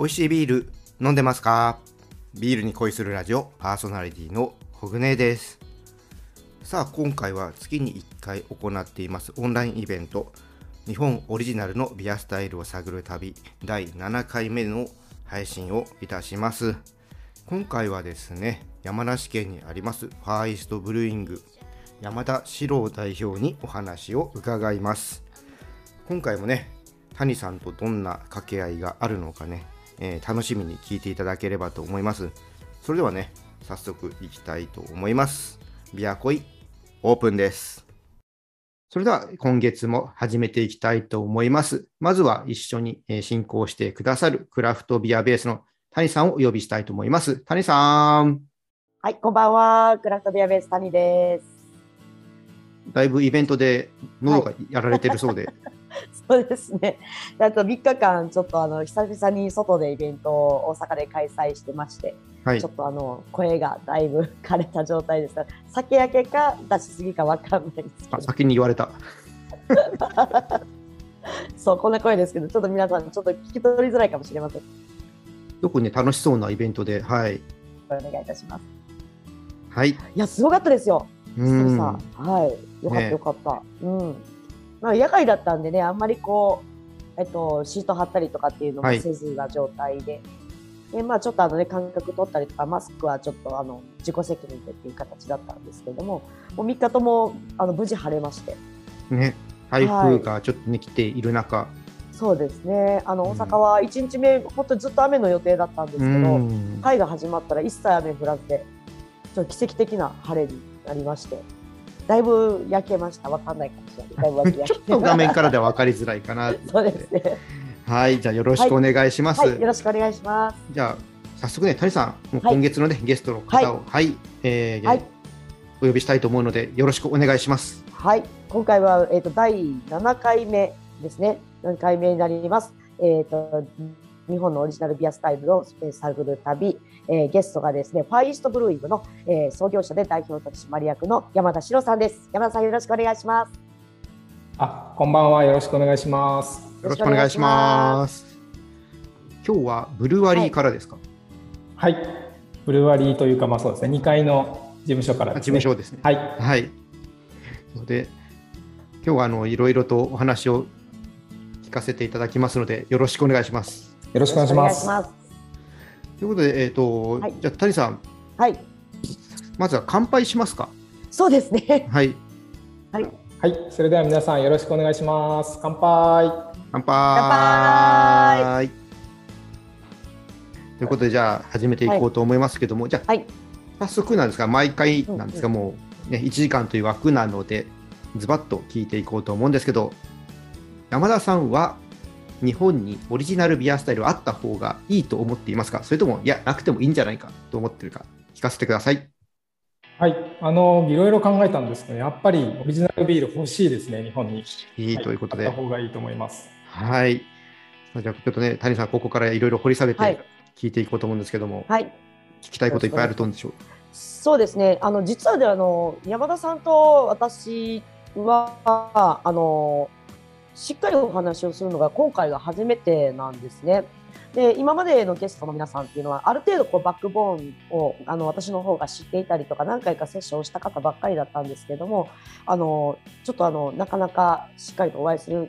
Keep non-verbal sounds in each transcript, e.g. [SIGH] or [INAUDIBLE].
美味しいビール飲んでますか？ビールに恋するラジオパーソナリティのほぐねです。さあ今回は月に1回行っていますオンラインイベント日本オリジナルのビアスタイルを探る旅第7回目の配信をいたします。今回はですね山梨県にありますファーイストブルーイング山田史郎代表にお話を伺います。今回もね谷さんとどんな掛け合いがあるのかね、えー、楽しみに聞いていただければと思います。それではね早速いきたいと思います。ビアコイオープンです。それでは今月も始めていきたいと思います。まずは一緒に進行してくださるクラフトビアベースの谷さんをお呼びしたいと思います。谷さん。はいこんばんは。クラフトビアベース谷です。だいぶイベントで喉がやられてるそうで。はい、[LAUGHS] そうですね。あと3日間、ちょっとあの久々に外でイベントを大阪で開催してまして、はい、ちょっとあの声がだいぶ枯れた状態ですが、酒焼けか出しすぎか分かんないですあ先に言われた。[LAUGHS] そう、こんな声ですけど、ちょっと皆さん、ちょっと聞き取りづらいかもしれません。特に楽しそうなイベントで、はい。お願いいたします。はい。いや、すごかったですよ。うんはい、よかったよかった。ね、うん。まあ野外だったんでね、あんまりこうえっとシート貼ったりとかっていうのもせずな状態で。はい、でまあ、ちょっとあの、ね、間隔取ったりとかマスクはちょっとあの自己責任でっていう形だったんですけどももう3日ともあの無事晴れまして。ね、台風がちょっとね、はい、来ている中そうですねあの大阪は1日目、本当にずっと雨の予定だったんですけど、会が始まったら一切雨降らずでちょっと奇跡的な晴れになりまして。だいぶ焼けました。わかんないかもしれない。だいぶ [LAUGHS] ちょっと画面からでは分かりづらいかな。そうですね。はい、じゃあよろしくお願いします。はいはい、よろしくお願いします。じゃあ早速ね、谷さん、もう今月のね、ゲストの方を、はい、えー、お呼びしたいと思うので、よろしくお願いします。はい、今回はえっ、ー、と第7回目ですね。7回目になります。えっ、ー、と日本のオリジナルビアスタイルを探る旅、えー、ゲストがですね、ファイーストブルーイングの、えー、創業者で代表取締役の山田史さんです。山田さんよろしくお願いします。あ、こんばんは。よろしくお願いします。よろしくお願いします。今日はブルワリーからですか、はい、はい、ブルワリーというか、まあそうですね、2階の事務所から、ね、事務所ですね。はい。はい。ので、今日はあのいろいろとお話を聞かせていただきますので、よろしくお願いします。よろしくお願いします。ということで、えっ、ー、と、はい、じゃ谷さん。はい。まずは乾杯しますか？そうですね。はい。はい。はい、それでは皆さんよろしくお願いします。乾杯。乾杯。ということで、じゃあ始めていこうと思いますけども、はい、じゃあ、はい、早速なんですが、毎回なんですが、うんうん、もうね、1時間という枠なので、ズバッと聞いていこうと思うんですけど、山田さんは日本にオリジナルビアスタイルあった方がいいと思っていますか？それとも、いや、なくてもいいんじゃないかと思ってるか、聞かせてください。はい、あのいろいろ考えたんですけど、やっぱりオリジナルビール欲しいですね、日本に。いいということで。はい、た方がいいと思います。はい。じゃあ、ちょっとね、谷さん、ここからいろいろ掘り下げて聞いていこうと思うんですけども、はい、聞きたいこといっぱいあると思うんでしょう？そうですね、あの実はであの山田さんと私はあのしっかりお話をするのが今回が初めてなんですね。で今までのゲストの皆さんっていうのはある程度こうバックボーンをあの私の方が知っていたりとか何回かセッションをした方ばっかりだったんですけどもあのちょっとあのなかなかしっかりとお会いする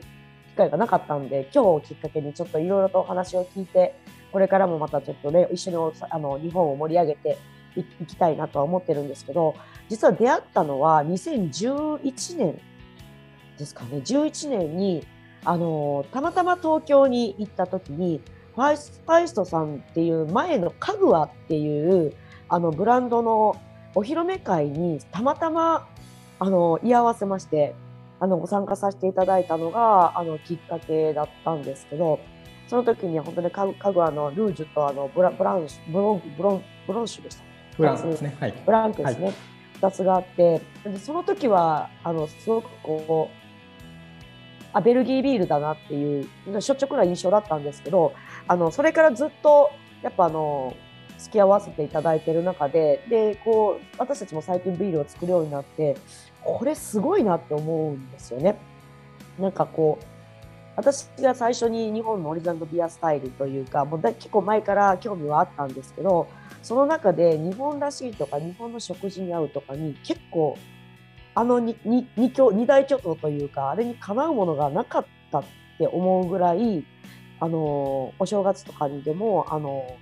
機会がなかったんで今日をきっかけにちょっといろいろとお話を聞いてこれからもまたちょっとね一緒にあの日本を盛り上げていきたいなとは思ってるんですけど実は出会ったのは2011年ですかね11年にあのたまたま東京に行った時にファイスファイストさんっていう前のカグアっていうあのブランドのお披露目会にたまたまあの居合わせましてあのご参加させていただいたのがあのきっかけだったんですけどその時に本当にカカグアのルージュとあのブラブランブロンブロンブロンシュでした。ブランクですね。はい、ブランクですね。はい2つがあってでその時はあのすごくこうあベルギービールだなっていう率直な印象だったんですけどあのそれからずっとやっぱあの付き合わせていただいてる中ででこう私たちも最近ビールを作るようになってこれすごいなって思うんですよね。なんかこう私が最初に日本のオリジナルビアスタイルというかもうだ結構前から興味はあったんですけどその中で日本らしいとか日本の食事に合うとかに結構あの 2, 2, 2, 2大巨頭というかあれにかなうものがなかったって思うぐらいあのお正月とかにでもあの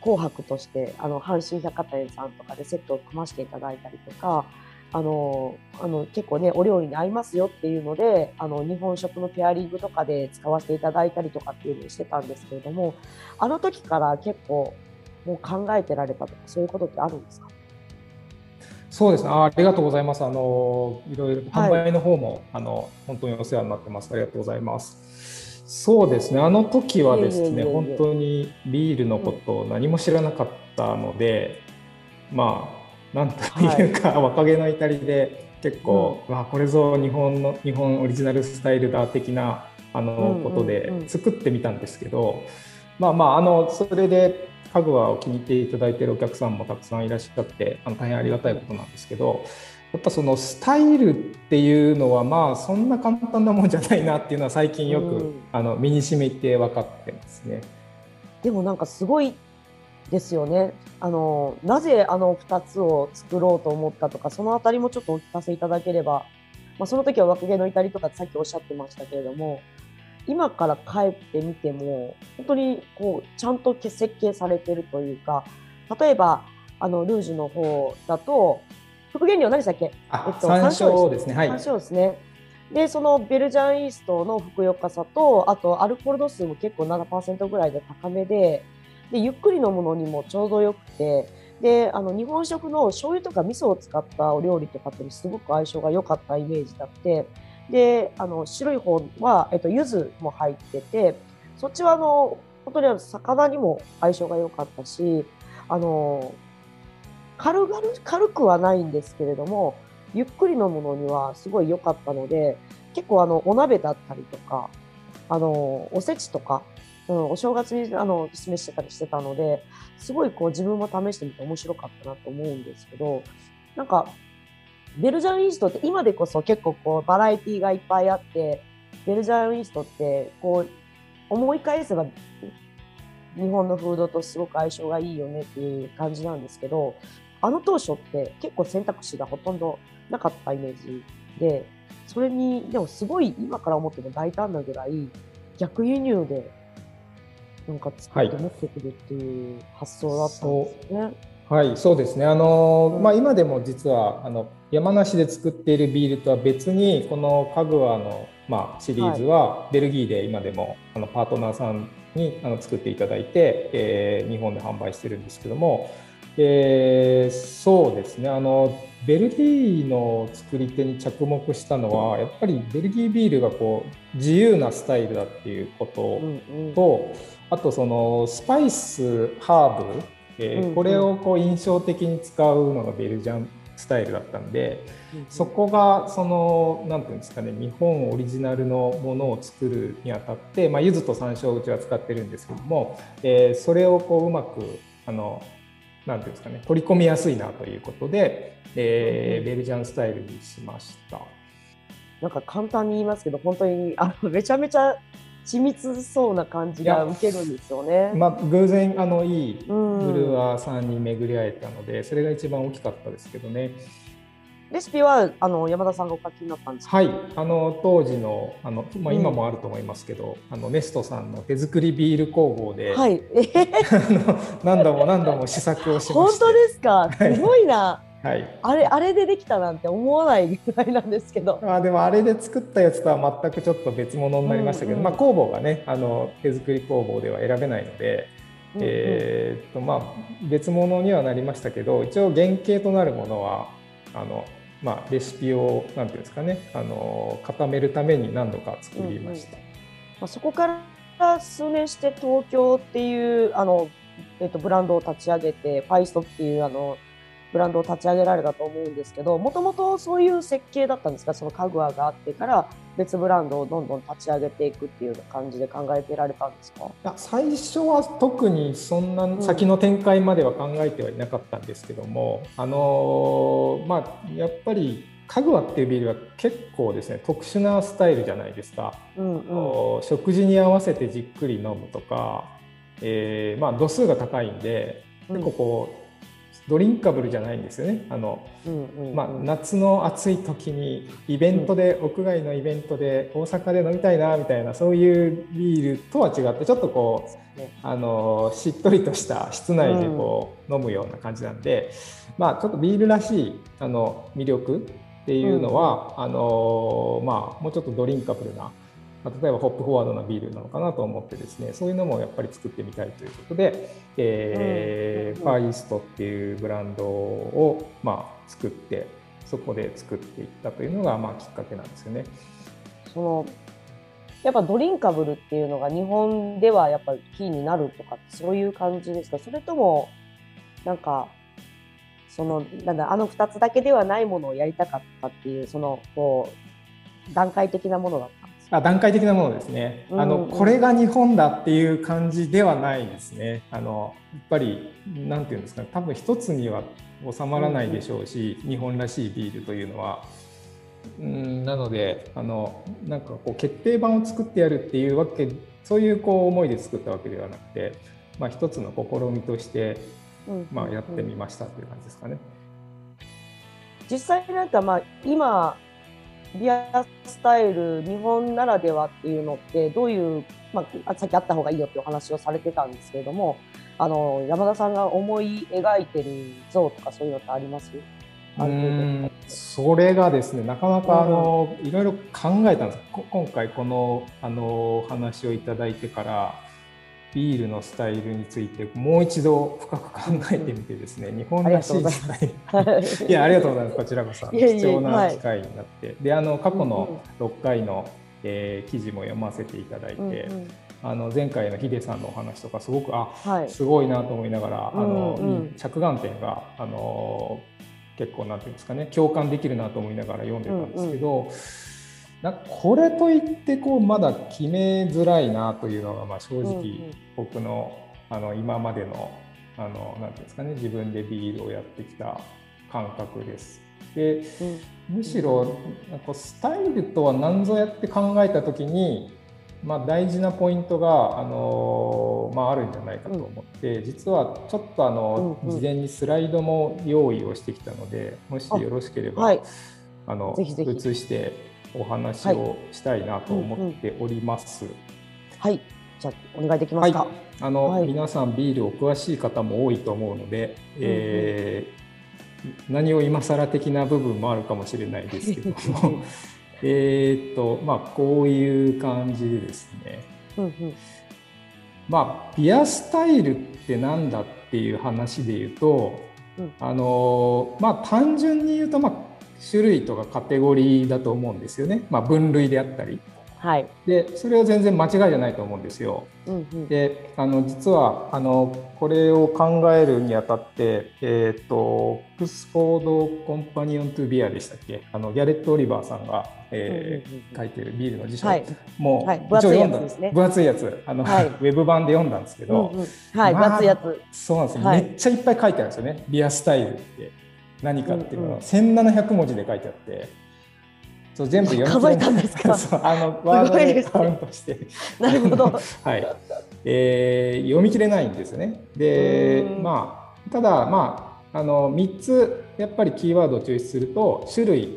紅白としてあの阪神百貨店さんとかでセットを組ませていただいたりとかあのあの結構ねお料理に合いますよっていうのであの日本食のペアリングとかで使わせていただいたりとかっていうのをしてたんですけれどもあの時から結構もう考えてられたとかそういうことってあるんですか？そうですね。あありがとうございます。あのいろいろ販売の方も、はい、あの本当にお世話になってます。ありがとうございます。そうですね。あの時はですね本当にビールのことを何も知らなかったので、うん、まあなんというか、はい、若気の至りで結構、うん、わこれぞ日本の日本オリジナルスタイルだ的なあのことで作ってみたんですけど、まあまああのそれで家具は気に入っていただいているお客さんもたくさんいらっしゃってあの大変ありがたいことなんですけどやっぱそのスタイルっていうのはまあそんな簡単なもんじゃないなっていうのは最近よく、うん、あの身にしめて分かってますね。でもなんかすごいですよね。あのなぜあの2つを作ろうと思ったとかそのあたりもちょっとお聞かせいただければ、まあ、その時は若気の至りとかさっきおっしゃってましたけれども今から帰ってみても本当にこうちゃんと設計されてるというか例えばあのルージュの方だと副原料何でしたっけ、えっと、山椒ですね。はい、山椒ですね。でそのベルジャンイーストのふくよかさとあとアルコール度数も結構7%ぐらいで高めででゆっくり飲むのにもちょうどよくてであの日本食の醤油とか味噌を使ったお料理とかってすごく相性が良かったイメージだってであの白い方は、えっと、柚子も入っててそっちはあの本当にあの魚にも相性が良かったしあの軽々軽くはないんですけれどもゆっくり飲むのにはすごい良かったので結構あのお鍋だったりとかあのおせちとか、うん、お正月にあの示してたりしてたのですごいこう自分も試してみて面白かったなと思うんですけどなんかベルジャンイーストって今でこそ結構こうバラエティーがいっぱいあってベルジャンイーストってこう思い返せば日本のフードとすごく相性がいいよねっていう感じなんですけどあの当初って結構選択肢がほとんどなかったイメージでそれにでもすごい今から思っても大胆なぐらい逆輸入でなんか作って持ってくるっていう発想だったんですね。はいはい、そうですね。あのまあ、今でも実はあの山梨で作っているビールとは別にこのカグワの、まあ、シリーズはベルギーで今でもあのパートナーさんにあの作っていただいて、えー、日本で販売してるんですけども、えー、そうですね。あのベルギーの作り手に着目したのはやっぱりベルギービールがこう自由なスタイルだっていうことと、うんうん、あとそのスパイスハーブえー、これをこう印象的に使うのがベルジャンスタイルだったんで、そこがその何ていうんですかね日本オリジナルのものを作るにあたって、まあ、柚子と山椒をうちは使ってるんですけども、えー、それをこううまくあのなんていうんですかね取り込みやすいなということで、えー、ベルジャンスタイルにしました。なんか簡単に言いますけど本当にあのめちゃめちゃ緻密そうな感じが受けるんですよね。まあ、偶然あのいいブルワーさんに巡り会えたので、それが一番大きかったですけどね。レシピはあの山田さんがお書きになったんですはい、あの当時のあの、まあ、今もあると思いますけど、うん、あのネストさんの手作りビール工房で、はい、[LAUGHS] 何度も何度も試作をしまし本当ですか？すごいな、はいはい、あれあれでできたなんて思わないぐらいなんですけど。あでもあれで作ったやつとは全くちょっと別物になりましたけど、うんうん、まあ、工房がねあの手作り工房では選べないので、うんうん、えー、っとまあ、別物にはなりましたけど一応原型となるものはあの、まあ、レシピをなんていうんですかねあの固めるために何度か作りました。うんうん、まあ、そこから数年して東京っていうあの、えっと、ブランドを立ち上げてファイストっていうあのブランドを立ち上げられたと思うんですけどもともとそういう設計だったんですか？その家具があってから別ブランドをどんどん立ち上げていくっていう感じで考えてられたんですか？いや最初は特にそんな先の展開までは考えてはいなかったんですけども、うん、あのまあやっぱりカグワっていうビールは結構ですね特殊なスタイルじゃないですか、うんうん、食事に合わせてじっくり飲むとか、えーまあ、度数が高いんで結構こう、ドリンカブルじゃないんですよね。あの、うんうんうん。まあ、夏の暑い時にイベントで、屋外のイベントで大阪で飲みたいなみたいなそういうビールとは違ってちょっとこうね。あのしっとりとした室内でこう、飲むような感じなんで、まあ、ちょっとビールらしいあの魅力っていうのは、あのまあ、もうちょっとドリンカブルな、まあ例えばホップフォワードなビールなのかなと思ってですねそういうのもやっぱり作ってみたいということで、えーうんファーイーストっていうブランドを、まあ、作ってそこで作っていったというのが、まあ、きっかけなんですよね。そのやっぱドリンカブルっていうのが日本ではやっぱりキーになるとかそういう感じですか？それともなんかそのなんだあの2つだけではないものをやりたかったっていうそのこう段階的なものだった？あ段階的なものですね。あの、うんうんこれが日本だっていう感じではないですね。あのやっぱりなんていうんですかね、多分一つには収まらないでしょうし、日本らしいビールというのは。うんなのであのなんかこう決定版を作ってやるっていうわけそういうこう思いで作ったわけではなくて、まあ、一つの試みとして、うんまあ、やってみましたという感じですかね。実際なんかまあ今ビアスタイル日本ならではっていうのってどういう、まあ、さっきあった方がいいよっていうお話をされてたんですけれどもあの山田さんが思い描いてる像とかそういうのってあります？うんそれがですねなかなかあの、いろいろ考えたんですこ今回このあのお話をいただいてからビールのスタイルについてもう一度深く考えてみてですね、日本らしいスタイル。いやありがとうございます。こちらこそ。貴重はない機会になって、であの過去の6回の、えー記事も読ませていただいて、うんうん。あの前回のヒデさんのお話とかすごくあはい。すごいなと思いながら、あのうんうん。いい着眼点があの結構なんていうんですかね共感できるなと思いながら読んでたんですけど、なんかこれといってこうまだ決めづらいなというのがまあ正直僕のあの今までのあのなんていうんですかね自分でビールをやってきた感覚です。でうん。むしろなんかスタイルとは何ぞやって考えた時に、まあ、大事なポイントが、あのまあ、あるんじゃないかと思って、実はちょっとあの、事前にスライドも用意をしてきたのでもしよろしければあ、はい。の映してお話をしたいなと思っております。はい。じゃあお願いできまはい。すか、、あの、はい。皆さんビールお詳しい方も多いと思うので、えー何を今更的な部分もあるかもしれないですけども。[LAUGHS] えーっとまあこういう感じでですね。うんうん。まあビアスタイルってなんだっていう話で言うと、うん。あのまあ単純に言うとまあ種類とかカテゴリーだと思うんですよね、まあ、分類であったり。はい。でそれは全然間違いじゃないと思うんですよ。うんうん。であの実はあのこれを考えるにあたって、えー、と Oxford Companion to Beer でしたっけ？あのギャレット・オリバーさんが、えーうんうんうん書いてるビールの辞書、はい。もう、はい。一応読んだ分厚いやつですね。分厚いやつ。あの、はい。ウェブ版で読んだんですけど、うんうん。はい、まあ分厚いやつ。そうなんですよ、はい。めっちゃいっぱい書いてあるんですよね。ビアスタイルって何かっていうのうんうが1700文字で書いてあって。そう全部読み数えたんですか？[LAUGHS] あのワードでカウントして。なるほど。[LAUGHS] はい。えー読み切れないんですね。でうん。まあただまああの3つやっぱりキーワードを抽出すると種類っ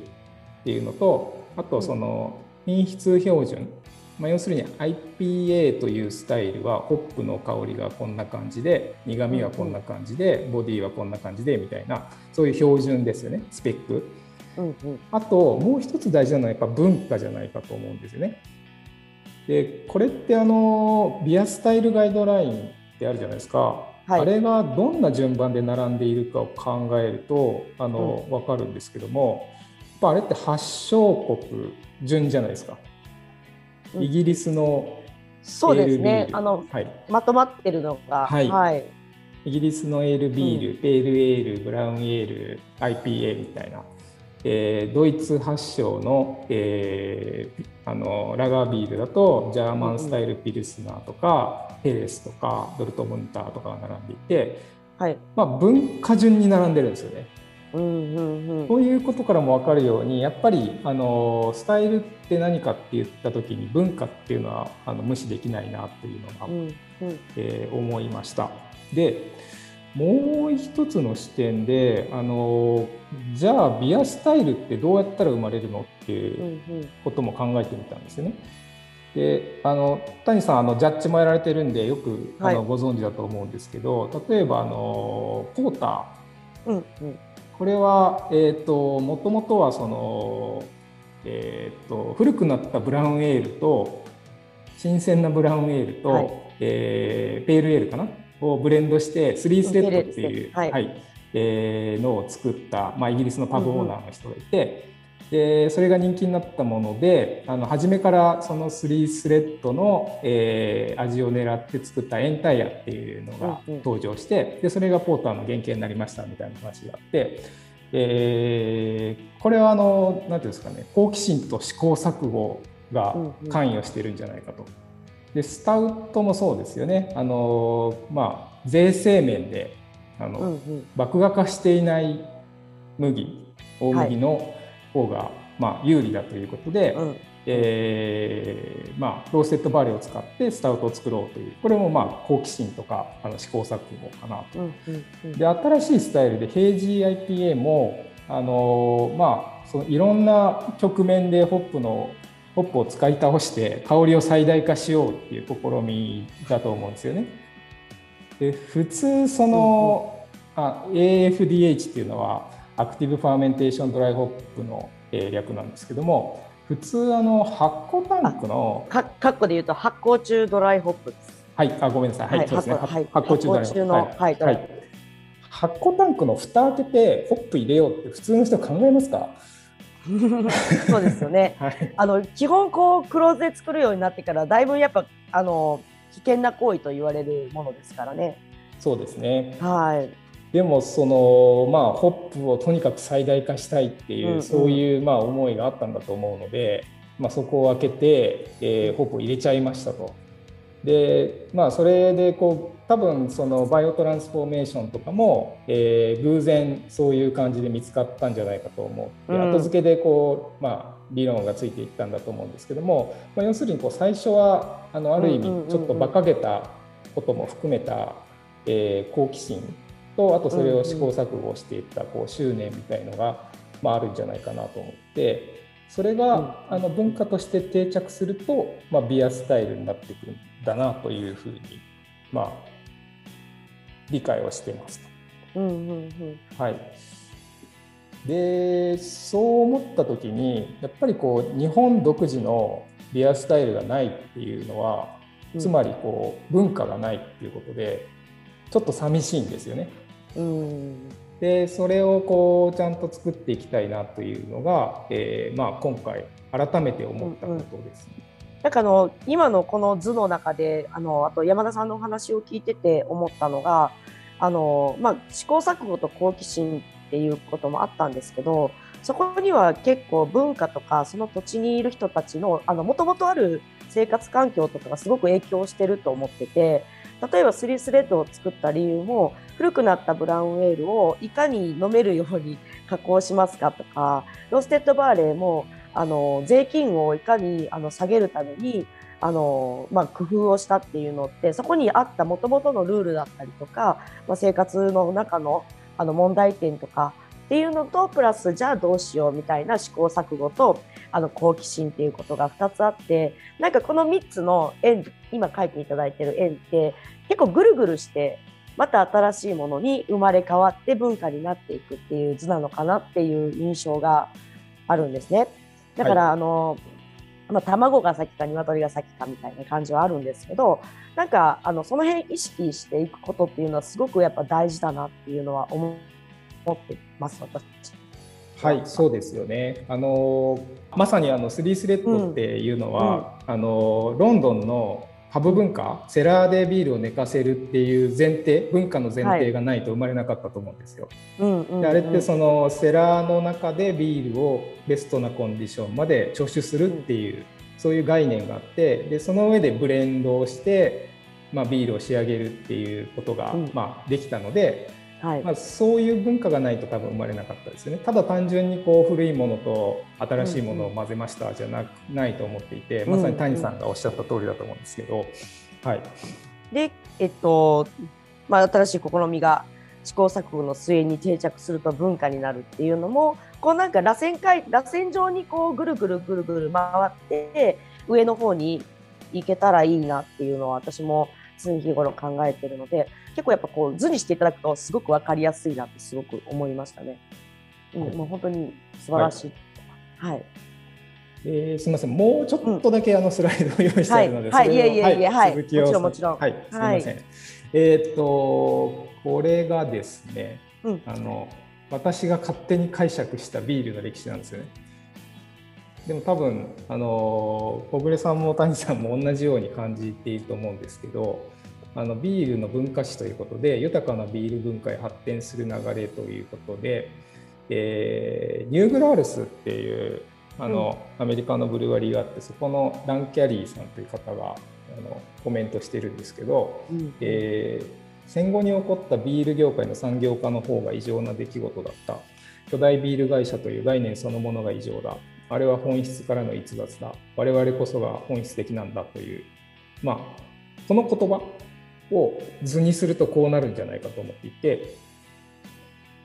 ていうのとあとその品質標準、まあ、要するに IPA というスタイルはホップの香りがこんな感じで苦味はこんな感じでボディはこんな感じでみたいなそういう標準ですよねスペック。うんうんあともう一つ大事なのはやっぱ文化じゃないかと思うんですよね。でこれってあのビアスタイルガイドラインってあるじゃないですか、はいあれがどんな順番で並んでいるかを考えるとあの、分かるんですけどもやっぱあれって発祥国順じゃないですか。うん。イギリスのそうですね。あのはい、まとまってるのがはい。はい。イギリスのエールビール、ペールエール、ブラウンエール、IPA みたいな、えードイツ発祥の,、えーあのラガービールだとジャーマンスタイルピルスナーとか、ヘレスとかドルトムンターとかが並んでいて、はい。まあ、文化順に並んでるんですよね。うんうんうん、そういうことからも分かるようにやっぱりあのスタイルって何かって言った時に文化っていうのはあの無視できないなっていうのが、うんうん、えー、思いました。でもう一つの視点であのじゃあビアスタイルってどうやったら生まれるのっていうことも考えてみたんですよね。であの谷さんあのジャッジもやられてるんでよくあの、はい、ご存知だと思うんですけど例えばあのポーター、うんうん、これは、えーと、もともとはその、えーと、古くなったブラウンエールと新鮮なブラウンエールと、はい、えー、ペールエールかな？をブレンドしてスリースレッドっていう、はい、はい、えー、のを作った、まあ、イギリスのパブオーナーの人がいて、でそれが人気になったものであの初めからその3スレッドの、えー、味を狙って作ったエンタイヤっていうのが登場して、でそれがポーターの原型になりましたみたいな話があって、えー、これはあの何ていうんですかね好奇心と試行錯誤が関与してるんじゃないかと。でスタウトもそうですよね。あの、まあ、税制面であの、うんうん、麦芽化していない麦大麦の、はい方がまあ有利だということで、うん、えー、まあ、ローステッドバレーを使ってスタウトを作ろうというこれもまあ好奇心とかあの試行錯誤かなと。うんうんうん、で新しいスタイルで平時 IPA もあのまあそのいろんな局面でホップのホップを使い倒して香りを最大化しようっていう試みだと思うんですよね。で普通その、うんうん、あ AFDH っていうのは Active Fermentation Dry Hop の、えー、略なんですけども普通あの発酵タンクのかかっこで言うと発酵中ドライホップです。はいあごめんなさい。はい、はい、そうですね、はい、発酵中ドライホップ。の、はい。はい、はい、発酵タンクの蓋開けてホップ入れようって普通の人考えますか？[LAUGHS] そうですよね、[LAUGHS] はい、あの基本こう黒酢で作るようになってからだいぶやっぱあの危険な行為と言われるものですからね。そうですね。はい。でもそのまあホップをとにかく最大化したいっていう、うんうん、そういうまあ思いがあったんだと思うので、まあ、そこを開けて、えー、ホップを入れちゃいましたと。でまあそれでこう多分そのバイオトランスフォーメーションとかも、えー、偶然そういう感じで見つかったんじゃないかと思って、うん、後付けでこうまあ理論がついていったんだと思うんですけども、まあ、要するにこう最初はあのある意味ちょっと馬鹿げたことも含めた、えー、好奇心とあとそれを試行錯誤していったこう執念みたいのが、まあ、あるんじゃないかなと思ってそれがあの文化として定着すると、まあ、ビアスタイルになってくるんだなというふうに、まあ、理解をしてますと。うんうんうん。はい、でそう思った時にやっぱりこう日本独自のビアスタイルがないっていうのはつまりこう文化がないっていうことでちょっと寂しいんですよね。うんでそれをこうちゃんと作っていきたいなというのが、えーまあ、今回改めて思ったことです、ね。うんうんなんかあの今のこの図の中であのあと山田さんのお話を聞いてて思ったのがあの、まあ、試行錯誤と好奇心っていうこともあったんですけどそこには結構文化とかその土地にいる人たちのもともとある生活環境とかがすごく影響してると思ってて例えばスリースレッドを作った理由も古くなったブラウンエールをいかに飲めるように加工しますかとかローステッドバーレーもあの税金をいかにあの下げるためにあの、まあ、工夫をしたっていうのってそこにあったもともとのルールだったりとか、まあ、生活の中のあの問題点とかっていうのとプラスじゃあどうしようみたいな試行錯誤とあの好奇心っていうことが2つあってなんかこの3つの円今書いていただいてる円って結構ぐるぐるしてまた新しいものに生まれ変わって文化になっていくっていう図なのかなっていう印象があるんですね。だから、はい、あのまあ、卵が先か鶏が先かみたいな感じはあるんですけどなんかあのその辺意識していくことっていうのはすごくやっぱ大事だなっていうのは思ってます私。はい、そうですよね。あのまさにあのスリースレッドっていうのは、うん、あのロンドンのハブ文化セラーでビールを寝かせるっていう前提文化の前提がないと生まれなかったと思うんですよ。であれってそのセラーの中でビールをベストなコンディションまで著手するっていう、うん、そういう概念があってでその上でブレンドをして、まあ、ビールを仕上げるっていうことが、うん、まあ、できたのではい、まあ、そういう文化がないと多分生まれなかったですよね。ただ単純にこう古いものと新しいものを混ぜましたじゃな,、ないと思っていて、まさに谷さんがおっしゃった通りだと思うんですけど。はい、で、えっとまあ、新しい試みが試行錯誤の末に定着すると文化になるっていうのもこうなんか螺旋階螺旋状にこうぐるぐるぐるぐる回って上の方に行けたらいいなっていうのは私も常日頃考えてるので結構やっぱこう図にしていただくとすごく分かりやすいなってすごく思いましたね。うん、もう本当に素晴らしい。はい、はい。えー、すみません、もうちょっとだけあのスライドを用意しているので、うん、はい、はい、いえいえいえ、はい、もちろんもちろん。はい、すみません。はい、えー、っと、これがですね、うん、あの、私が勝手に解釈したビールの歴史なんですよね。でも多分あの小暮さんも谷さんも同じように感じていると思うんですけどあのビールの文化史ということで豊かなビール文化へ発展する流れということで、えー、ニューグラールスっていうあの、うん、アメリカのブルワリーがあってそこのラン・キャリーさんという方があのコメントしてるんですけど、うん、えー、戦後に起こったビール業界の産業化の方が異常な出来事だった。巨大ビール会社という概念そのものが異常だあれは本質からの逸脱だ。我々こそが本質的なんだという。まあこの言葉を図にするとこうなるんじゃないかと思っていて、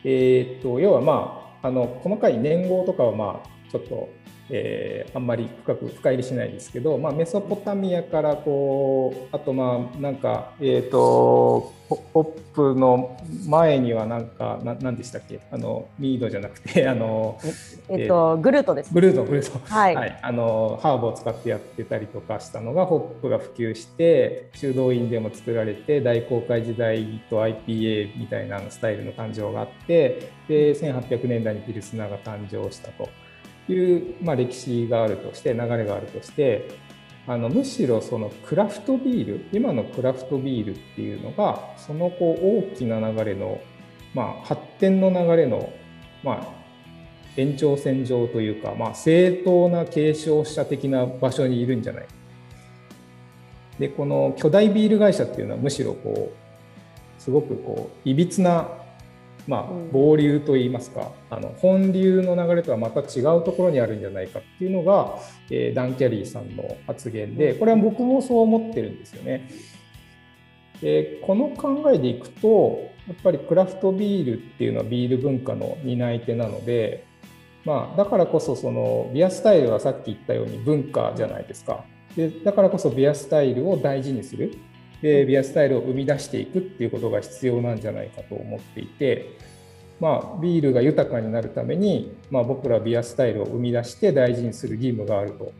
え、っと要はまああの細かい年号とかはまあちょっとえー、あんまり深く深入りしないですけど、まあ、メソポタミアからこうあとまあなんか、えーと、ポップの前にはなんかな何でしたっけ？あのミードじゃなくて [LAUGHS] あの、えっと、グルートです、グルートグルート、はい、はい、あのハーブを使ってやってたりとかしたのがホップが普及して修道院でも作られて大航海時代と IPA みたいなスタイルの誕生があってで1800年代にピルスナーが誕生したと。いう、まあ、歴史があるとして流れがあるとしてあのむしろそのクラフトビール今のクラフトビールっていうのがそのこう大きな流れの、まあ、発展の流れの、まあ、延長線上というか、まあ、正当な継承者的な場所にいるんじゃない。でこの巨大ビール会社っていうのはむしろこうすごくこういびつなまあ、暴流といいますか、あの本流の流れとはまた違うところにあるんじゃないかっていうのが、えー、ダン・キャリーさんの発言でこれは僕もそう思ってるんですよね。でこの考えでいくとやっぱりクラフトビールっていうのはビール文化の担い手なので、まあ、だからこそそのビアスタイルはさっき言ったように文化じゃないですか。でだからこそビアスタイルを大事にするでビアスタイルを生み出していくっていうことが必要なんじゃないかと思っていて、まあ、ビールが豊かになるために、まあ、僕らビアスタイルを生み出して大事にする義務があると。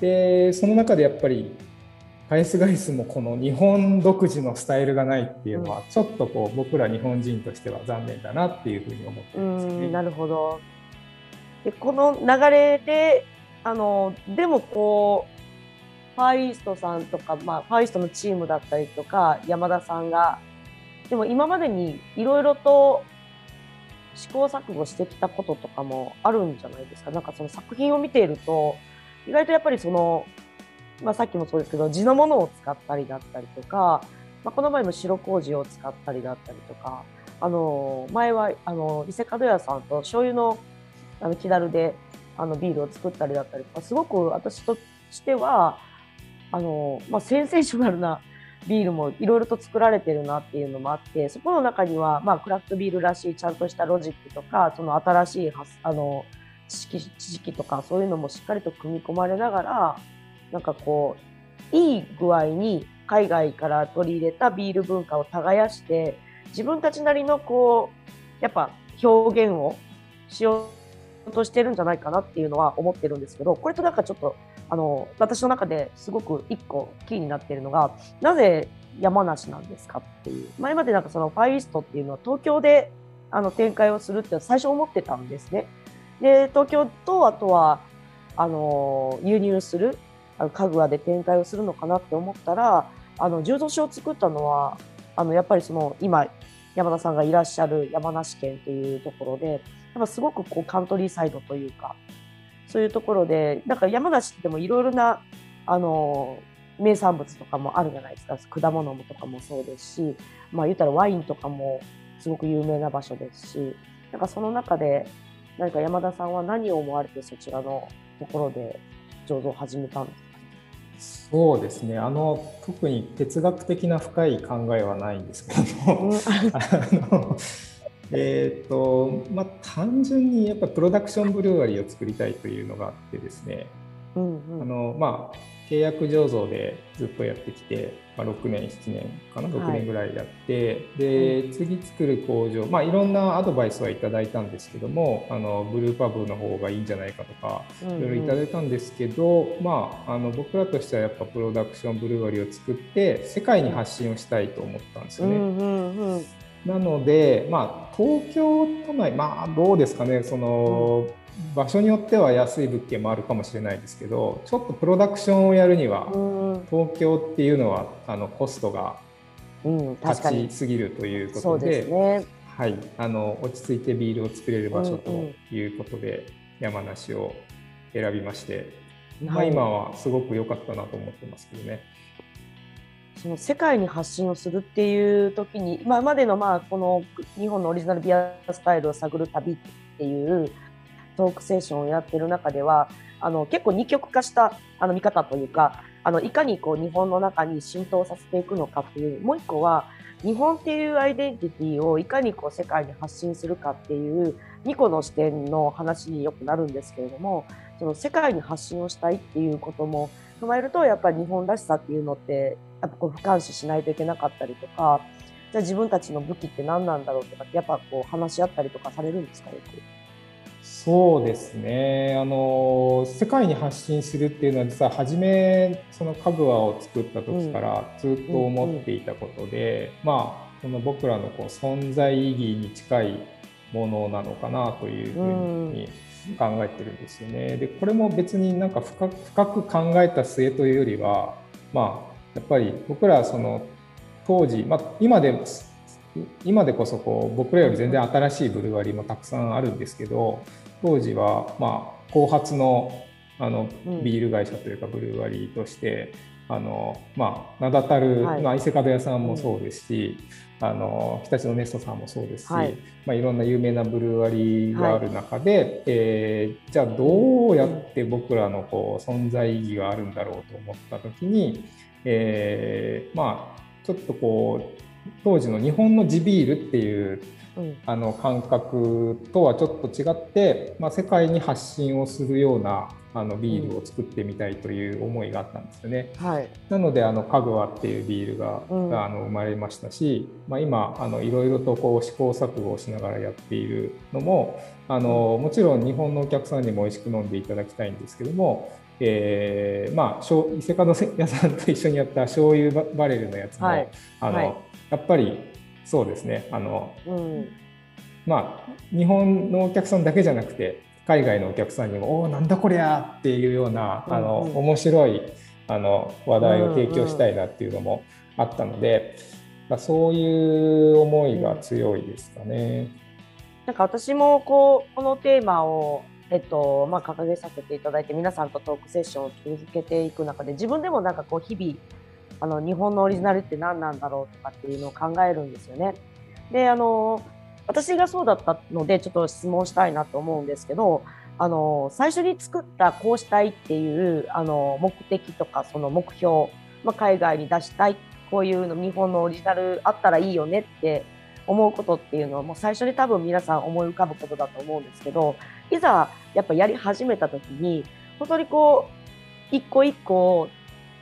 でその中でやっぱりハイスガイスもこの日本独自のスタイルがないっていうのはちょっとこう僕ら日本人としては残念だなっていうふうに思ってますね。なるほどでこの流れであのでもこうファーイーストさんとか、まあ、ファーイーストのチームだったりとか山田さんがでも今までにいろいろと試行錯誤してきたこととかもあるんじゃないですか。なんかその作品を見ていると意外とやっぱりその、まあ、さっきもそうですけど地のものを使ったりだったりとか、まあ、この前も白麹を使ったりだったりとかあの前はあの伊勢門屋さんと醤油のあの木だるであのビールを作ったりだったりとかすごく私としてはあの、まあ、センセーショナルなビールもいろいろと作られてるなっていうのもあってそこの中には、まあ、クラフトビールらしいちゃんとしたロジックとかその新しいあの知識知識とかそういうのもしっかりと組み込まれながらなんかこういい具合に海外から取り入れたビール文化を耕して自分たちなりのこうやっぱ表現をしようとしてるんじゃないかなっていうのは思ってるんですけどこれとなんかちょっとあの私の中ですごく一個キーになっているのがなぜ山梨なんですかっていう前までなんかそのファイリストっていうのは東京であの展開をするって最初思ってたんですね。で東京とあとはあの輸入する家具屋で展開をするのかなって思ったらあの重蔵書を作ったのはあのやっぱりその今山田さんがいらっしゃる山梨県というところでやっぱすごくこうカントリーサイドというかそういうところでだから山梨ってもいろいろなあの名産物とかもあるじゃないですか。果物もとかもそうですしまあ言ったらワインとかもすごく有名な場所ですしなんかその中で何か山田さんは何を思われてそちらのところで醸造を始めたんですか？そうですね。あの特に哲学的な深い考えはないんですけども、[LAUGHS] あのえーとまあ、単純にやっぱプロダクションブルーアリーを作りたいというのがあってですね、うんうん、あのまあ、契約醸造でずっとやってきて、まあ、6年7年かな？6年ぐらいやって、はい、で、うん、次作る工場、まあ、いろんなアドバイスはいただいたんですけどもあのブルーパブの方がいいんじゃないかとか、いろいろいただいたんですけど、まあ、あの僕らとしてはやっぱプロダクションブルー割を作って世界に発信をしたいと思ったんですよね。うんうんうん。なので、まあ、東京都内、まあ、どうですかね、その、うん場所によっては安い物件もあるかもしれないですけどちょっとプロダクションをやるには東京っていうのはあのコストが立ちすぎるということでうんでね、はい、あの落ち着いてビールを作れる場所ということで、山梨を選びまして、まあ、今はすごく良かったなと思ってますけどね。その世界に発信をするっていう時に今までのまあこの日本のオリジナルビアスタイルを探る旅っていうトークセッションをやってる中ではあの結構二極化したあの見方というかあのいかにこう日本の中に浸透させていくのかっていうもう一個は日本っていうアイデンティティをいかにこう世界に発信するかっていう2個の視点の話によくなるんですけれどもその世界に発信をしたいっていうことも踏まえるとやっぱり日本らしさっていうのってやっぱこう俯瞰視しないといけなかったりとかじゃあ自分たちの武器って何なんだろうとかってやっぱこう話し合ったりとかされるんですかよく？そうですねあの世界に発信するっていうのは実は初めそのかぐわを作った時からずっと思っていたことで、うんうん、まあその僕らのこう存在意義に近いものなのかなというふうに考えてるんですよね。でこれも別になんか深く考えた末というよりはまあやっぱり僕らその当時、まあ、今で今でこそこう僕らより全然新しいブルワリーもたくさんあるんですけど当時は、まあ、後発のあのビール会社というかブルーワリーとして、あのまあ、名だたる、はい。まあ、伊勢門屋さんもそうですし、うん、あの日立のネストさんもそうですし、はい。まあ、いろんな有名なブルーワリーがある中で、はい、えー、じゃあどうやって僕らのこう存在意義があるんだろうと思った時に、えー、まあちょっとこう当時の日本の地ビールっていうあの感覚とはちょっと違って、まあ、世界に発信をするようなあのビールを作ってみたいという思いがあったんですよね。はい、なのであのカグワっていうビールがうん、あの生まれましたし、まあ、今あのいろいろとこう試行錯誤をしながらやっているのもあのもちろん日本のお客さんにも美味しく飲んでいただきたいんですけども、えー、まあ伊勢門屋さんと一緒にやった醤油バレルのやつも、はい、あの、はい、やっぱりそうですね。あの、うん、まあ日本のお客さんだけじゃなくて海外のお客さんにも「おおなんだこりゃ!」っていうような、あの、うん、面白いあの話題を提供したいなっていうのもあったので、うんうん、そういう思いが強いですかね。なんか私もこうこのテーマをえっとまあ、掲げさせていただいて皆さんとトークセッションを続けていく中で自分でもなんかこう日々あの日本のオリジナルって何なんだろうとかっていうのを考えるんですよね。であの私がそうだったのでちょっと質問したいなと思うんですけどあの最初に作ったこうしたいっていうあの目的とかその目標、まあ、海外に出したいこういうの日本のオリジナルあったらいいよねって思うことっていうのはもう最初に多分皆さん思い浮かぶことだと思うんですけどいざやっぱやり始めた時に本当にこう一個一個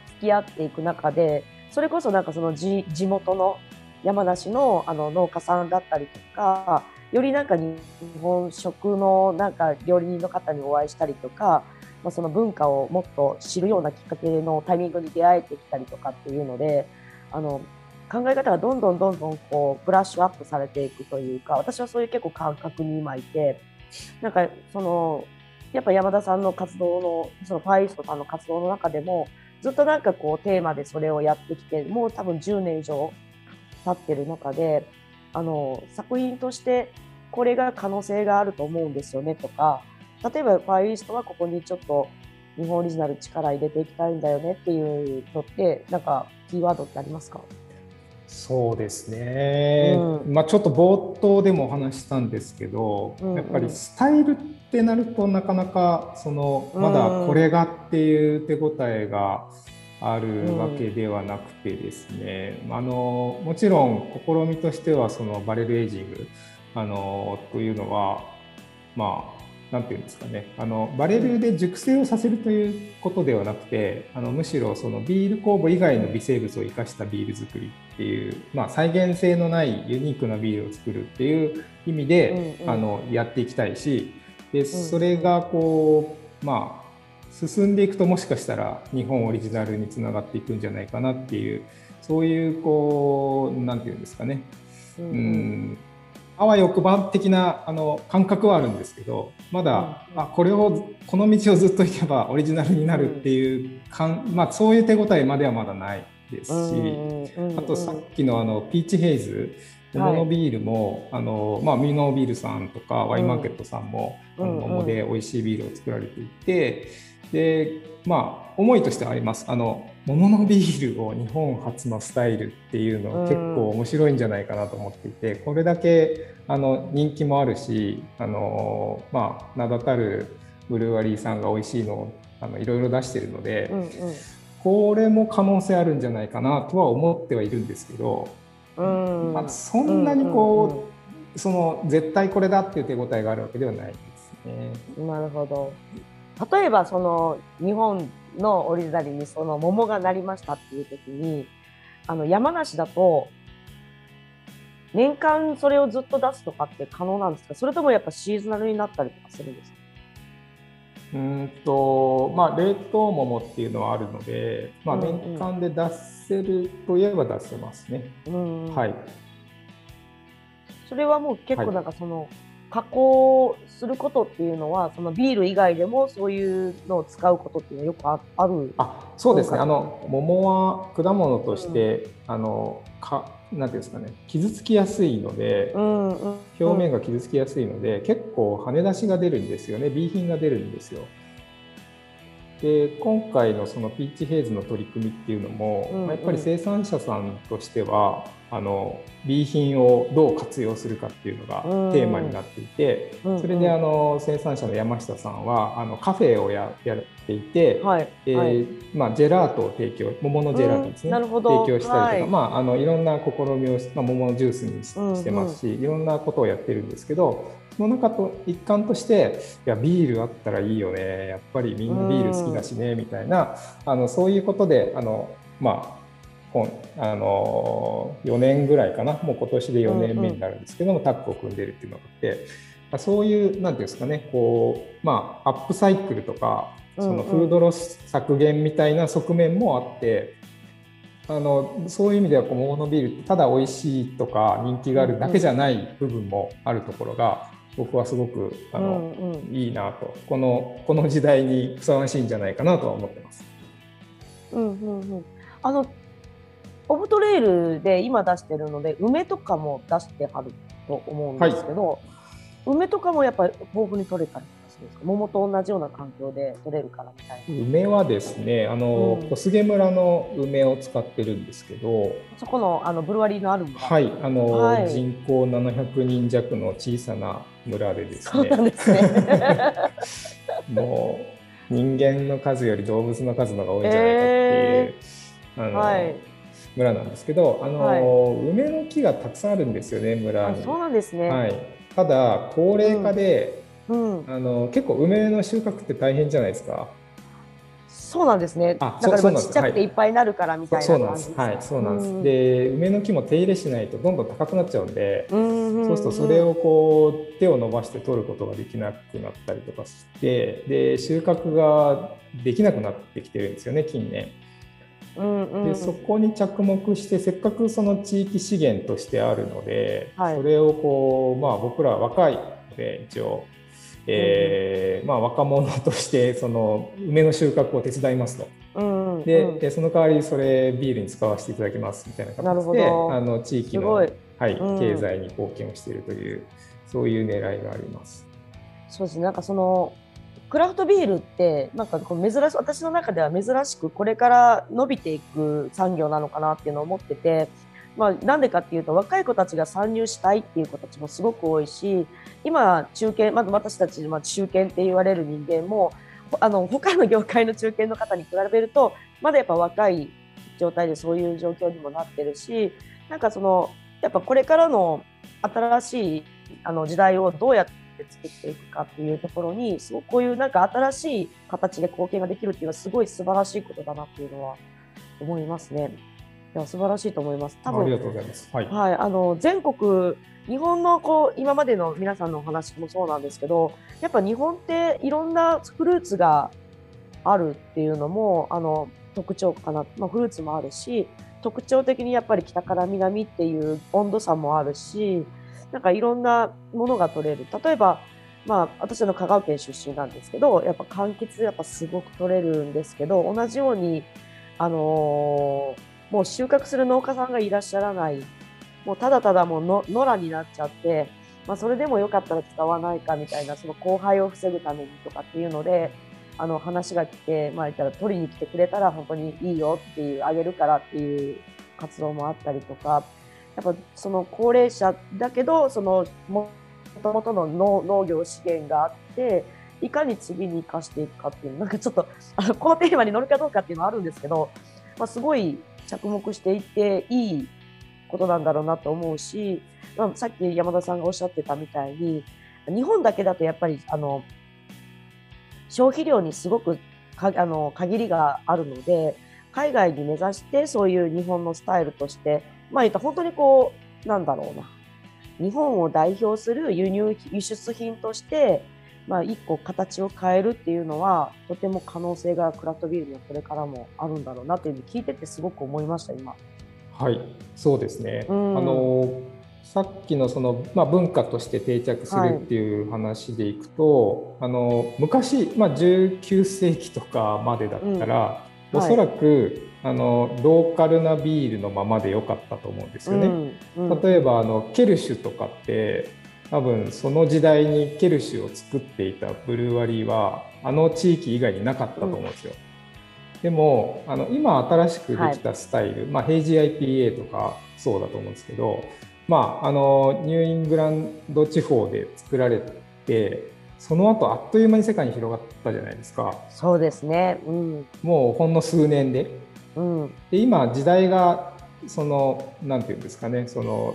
付き合っていく中でそれこそなんかその地元の山梨のあの農家さんだったりとかよりなんか日本食のなんか料理人の方にお会いしたりとか、まあ、その文化をもっと知るようなきっかけのタイミングに出会えてきたりとかっていうのであの考え方がどんどんどんどんこうブラッシュアップされていくというか私はそういう結構感覚に今いてなんかそのやっぱ山田さんの活動のそのファイストさんの活動の中でもずっとなんかこうテーマでそれをやってきてもう多分10年以上経ってる中であの作品としてこれが可能性があると思うんですよねとか例えばファイリストはここにちょっと日本オリジナル力入れていきたいんだよねっていうのってなんかキーワードってありますか？そうですね、うん、まあ、ちょっと冒頭でもお話したんですけど、うんうん、やっぱりスタイルってなるとなかなかそのまだこれがっていう手応えがあるわけではなくてですね、うん、あのもちろん試みとしてはそのバレルエイジングあのというのはまあなんていうんですかね。あのバレルで熟成をさせるということではなくてあのむしろそのビール酵母以外の微生物を生かしたビール作りっていう、まあ、再現性のないユニークなビールを作るっていう意味で、うんうん、あのやっていきたいしでそれがこうまあ進んでいくともしかしたら日本オリジナルにつながっていくんじゃないかなっていうそういうこうなんていうんですかね、うん、うんあわよくば的なあの感覚はあるんですけどまだ、あこれをこの道をずっといけば [LAUGHS] オリジナルになるっていうかん、まあ、そういう手応えまではまだないですし、あとさっきのあのピーチヘイズ桃のビールも、はい、あのまあ、ミノービールさんとかワインマーケットさんも、うん、あの桃で美味しいビールを作られていてでまあ思いとしてはあります。あの桃のビールを日本初のスタイルっていうの結構面白いんじゃないかなと思っていて、これだけあの人気もあるしあの、まあ、名だたるブルワリーさんが美味しいのをあのいろいろ出してるので、うんうん、これも可能性あるんじゃないかなとは思ってはいるんですけど、うん。まあ、そんなにこううんうんうん、その絶対これだっていう手応えがあるわけではないですね。なるほど。例えばその日本のオリジナルにその桃がなりましたっていう時にあの山梨だと年間それをずっと出すとかって可能なんですか？それともやっぱシーズナルになったりとかするんですか？うんとまあ、冷凍桃っていうのはあるので、まあ、年間で出せるといえば出せますね。うんうん、はい、それはもう結構なんかその、はい加工することっていうのはそのビール以外でもそういうのを使うことっていうのはよくああるあそうですね。あの桃は果物として、うん、あのかなんていうんですかね。傷つきやすいので、うんうん、表面が傷つきやすいので結構跳ね出しが出るんですよね。B 品が出るんですよ。で今回のそのピッチヘイズの取り組みっていうのも、うんうん、やっぱり生産者さんとしてはあの B 品をどう活用するかっていうのがテーマになっていて、うん、それであの生産者の山下さんはあのカフェをややっていて、はい。えーはい、まあ、ジェラートを提供桃のジェラートですね、うん、提供したりとか、はい。まあ、あのいろんな試みを、まあ、桃のジュースにしてますし、うんうん、いろんなことをやってるんですけどその中と一環としていやビールあったらいいよね。やっぱりみんなビール好きだしね、みたいな。あのそういうことであのまああの4年ぐらいかな。もう今年で4年目になるんですけども、うんうん、タッグを組んでるっていうのがあって。そういう何ていうんですかねこうまあアップサイクルとかそのフードロス削減みたいな側面もあって、あのそういう意味ではこう桃のビールってただ美味しいとか人気があるだけじゃない部分もあるところが僕はすごくあの、うんうん、いいなと。このこの時代にふさわしいんじゃないかなとは思ってます。うんうんうん、あのオブトレイルで今出してるので梅とかも出してはると思うんですけど、はい、梅とかもやっぱり豊富に取れたりするんですか？桃と同じような環境で取れるからみたいな。梅はですねあの、うん、小菅村の梅を使ってるんですけどそこのあのブルワリーのある村。はいあの、はい、人口700人弱の小さな村でですね。[LAUGHS] もう人間の数より動物の数のが多いんじゃないかっていう、えー、あの、はい。村なんですけど、あの、はい、梅の木がたくさんあるんですよね村に。そうなんですね。はい。ただ高齢化で、うん、あの結構梅の収穫って大変じゃないですか？そうなんですね。だからちっちゃくていっぱいになるからみたいなそうなんです。はい、そうなんです。で、梅の木も手入れしないとどんどん高くなっちゃうんで、そうするとそれをこう手を伸ばして取ることができなくなったりとかして、で収穫ができなくなってきてるんですよね近年。うんうん、でそこに着目してせっかくその地域資源としてあるので、はい、それをこう、まあ、僕ら若いので一応、えー、うん、まあ、若者としてその梅の収穫を手伝いますと。うんうん、でその代わりそれビールに使わせていただきますみたいな形であの地域の、はい、経済に貢献をしているというそういう狙いがあります。そうですね。なんかそのクラフトビールってなんかこう珍し私の中では珍しくこれから伸びていく産業なのかなっていうのを思っててまあ、なんでかっていうと若い子たちが参入したいっていう子たちもすごく多いし今中堅まず私たち、まあ、中堅って言われる人間もあの他の業界の中堅の方に比べるとまだやっぱ若い状態でそういう状況にもなってるしなんかそのやっぱこれからの新しいあの時代をどうやって作っていくかっていうところにすごくこういうなんか新しい形で貢献ができるっていうのはすごい素晴らしいことだなっていうのは思いますね。いや素晴らしいと思います。多分ありがとうございます。はい。はい、あの全国日本のこう今までの皆さんのお話もそうなんですけど、やっぱ日本っていろんなフルーツがあるっていうのもあの特徴かな。まあ、フルーツもあるし、特徴的にやっぱり北から南っていう温度差もあるし、なんかいろんなものが取れる。例えばまあ、私の香川県出身なんですけどやっぱ柑橘やっぱすごく取れるんですけど同じように、あのーもう収穫する農家さんがいらっしゃらない、もうただただもう野良になっちゃって、まあ、それでもよかったら使わないかみたいな、その荒廃を防ぐためにとかっていうので、あの話が来て、まあ、言ったら取りに来てくれたら本当にいいよっていう、あげるからっていう活動もあったりとか、やっぱその高齢者だけど、そのもともとの農業資源があって、いかに次に生かしていくかっていう、なんかちょっとあのこのテーマに乗るかどうかっていうのはあるんですけど、まあ、すごい着目していっていいことなんだろうなと思うし、まあ、さっき山田さんがおっしゃってたみたいに日本だけだとやっぱりあの消費量にすごくかあの限りがあるので海外に目指してそういう日本のスタイルとしてまあ言った本当にこうなんだろうな日本を代表する輸入輸出品としてまあ、一個形を変えるっていうのはとても可能性がクラフトビールにはこれからもあるんだろうなというふうに聞いててすごく思いました今。はい。そうですね、うん、あのさっきのその、まあ、文化として定着するっていう話でいくと、はい、あの昔、まあ、19世紀とかまでだったら、うん、おそらく、はい、あのローカルなビールのままでよかったと思うんですよね。うん、例えばあのケルシュとかって多分その時代にケルシュを作っていたブルーワリーはあの地域以外になかったと思うんですよ。うん、でもあの今新しくできたスタイル、はい、まあ、ヘイジ IPA とかそうだと思うんですけど、まあ、あのニューイングランド地方で作られてその後あっという間に世界に広がったじゃないですか。そうですね、うん、もうほんの数年で。うん、で今時代がそのなんていうんですかねその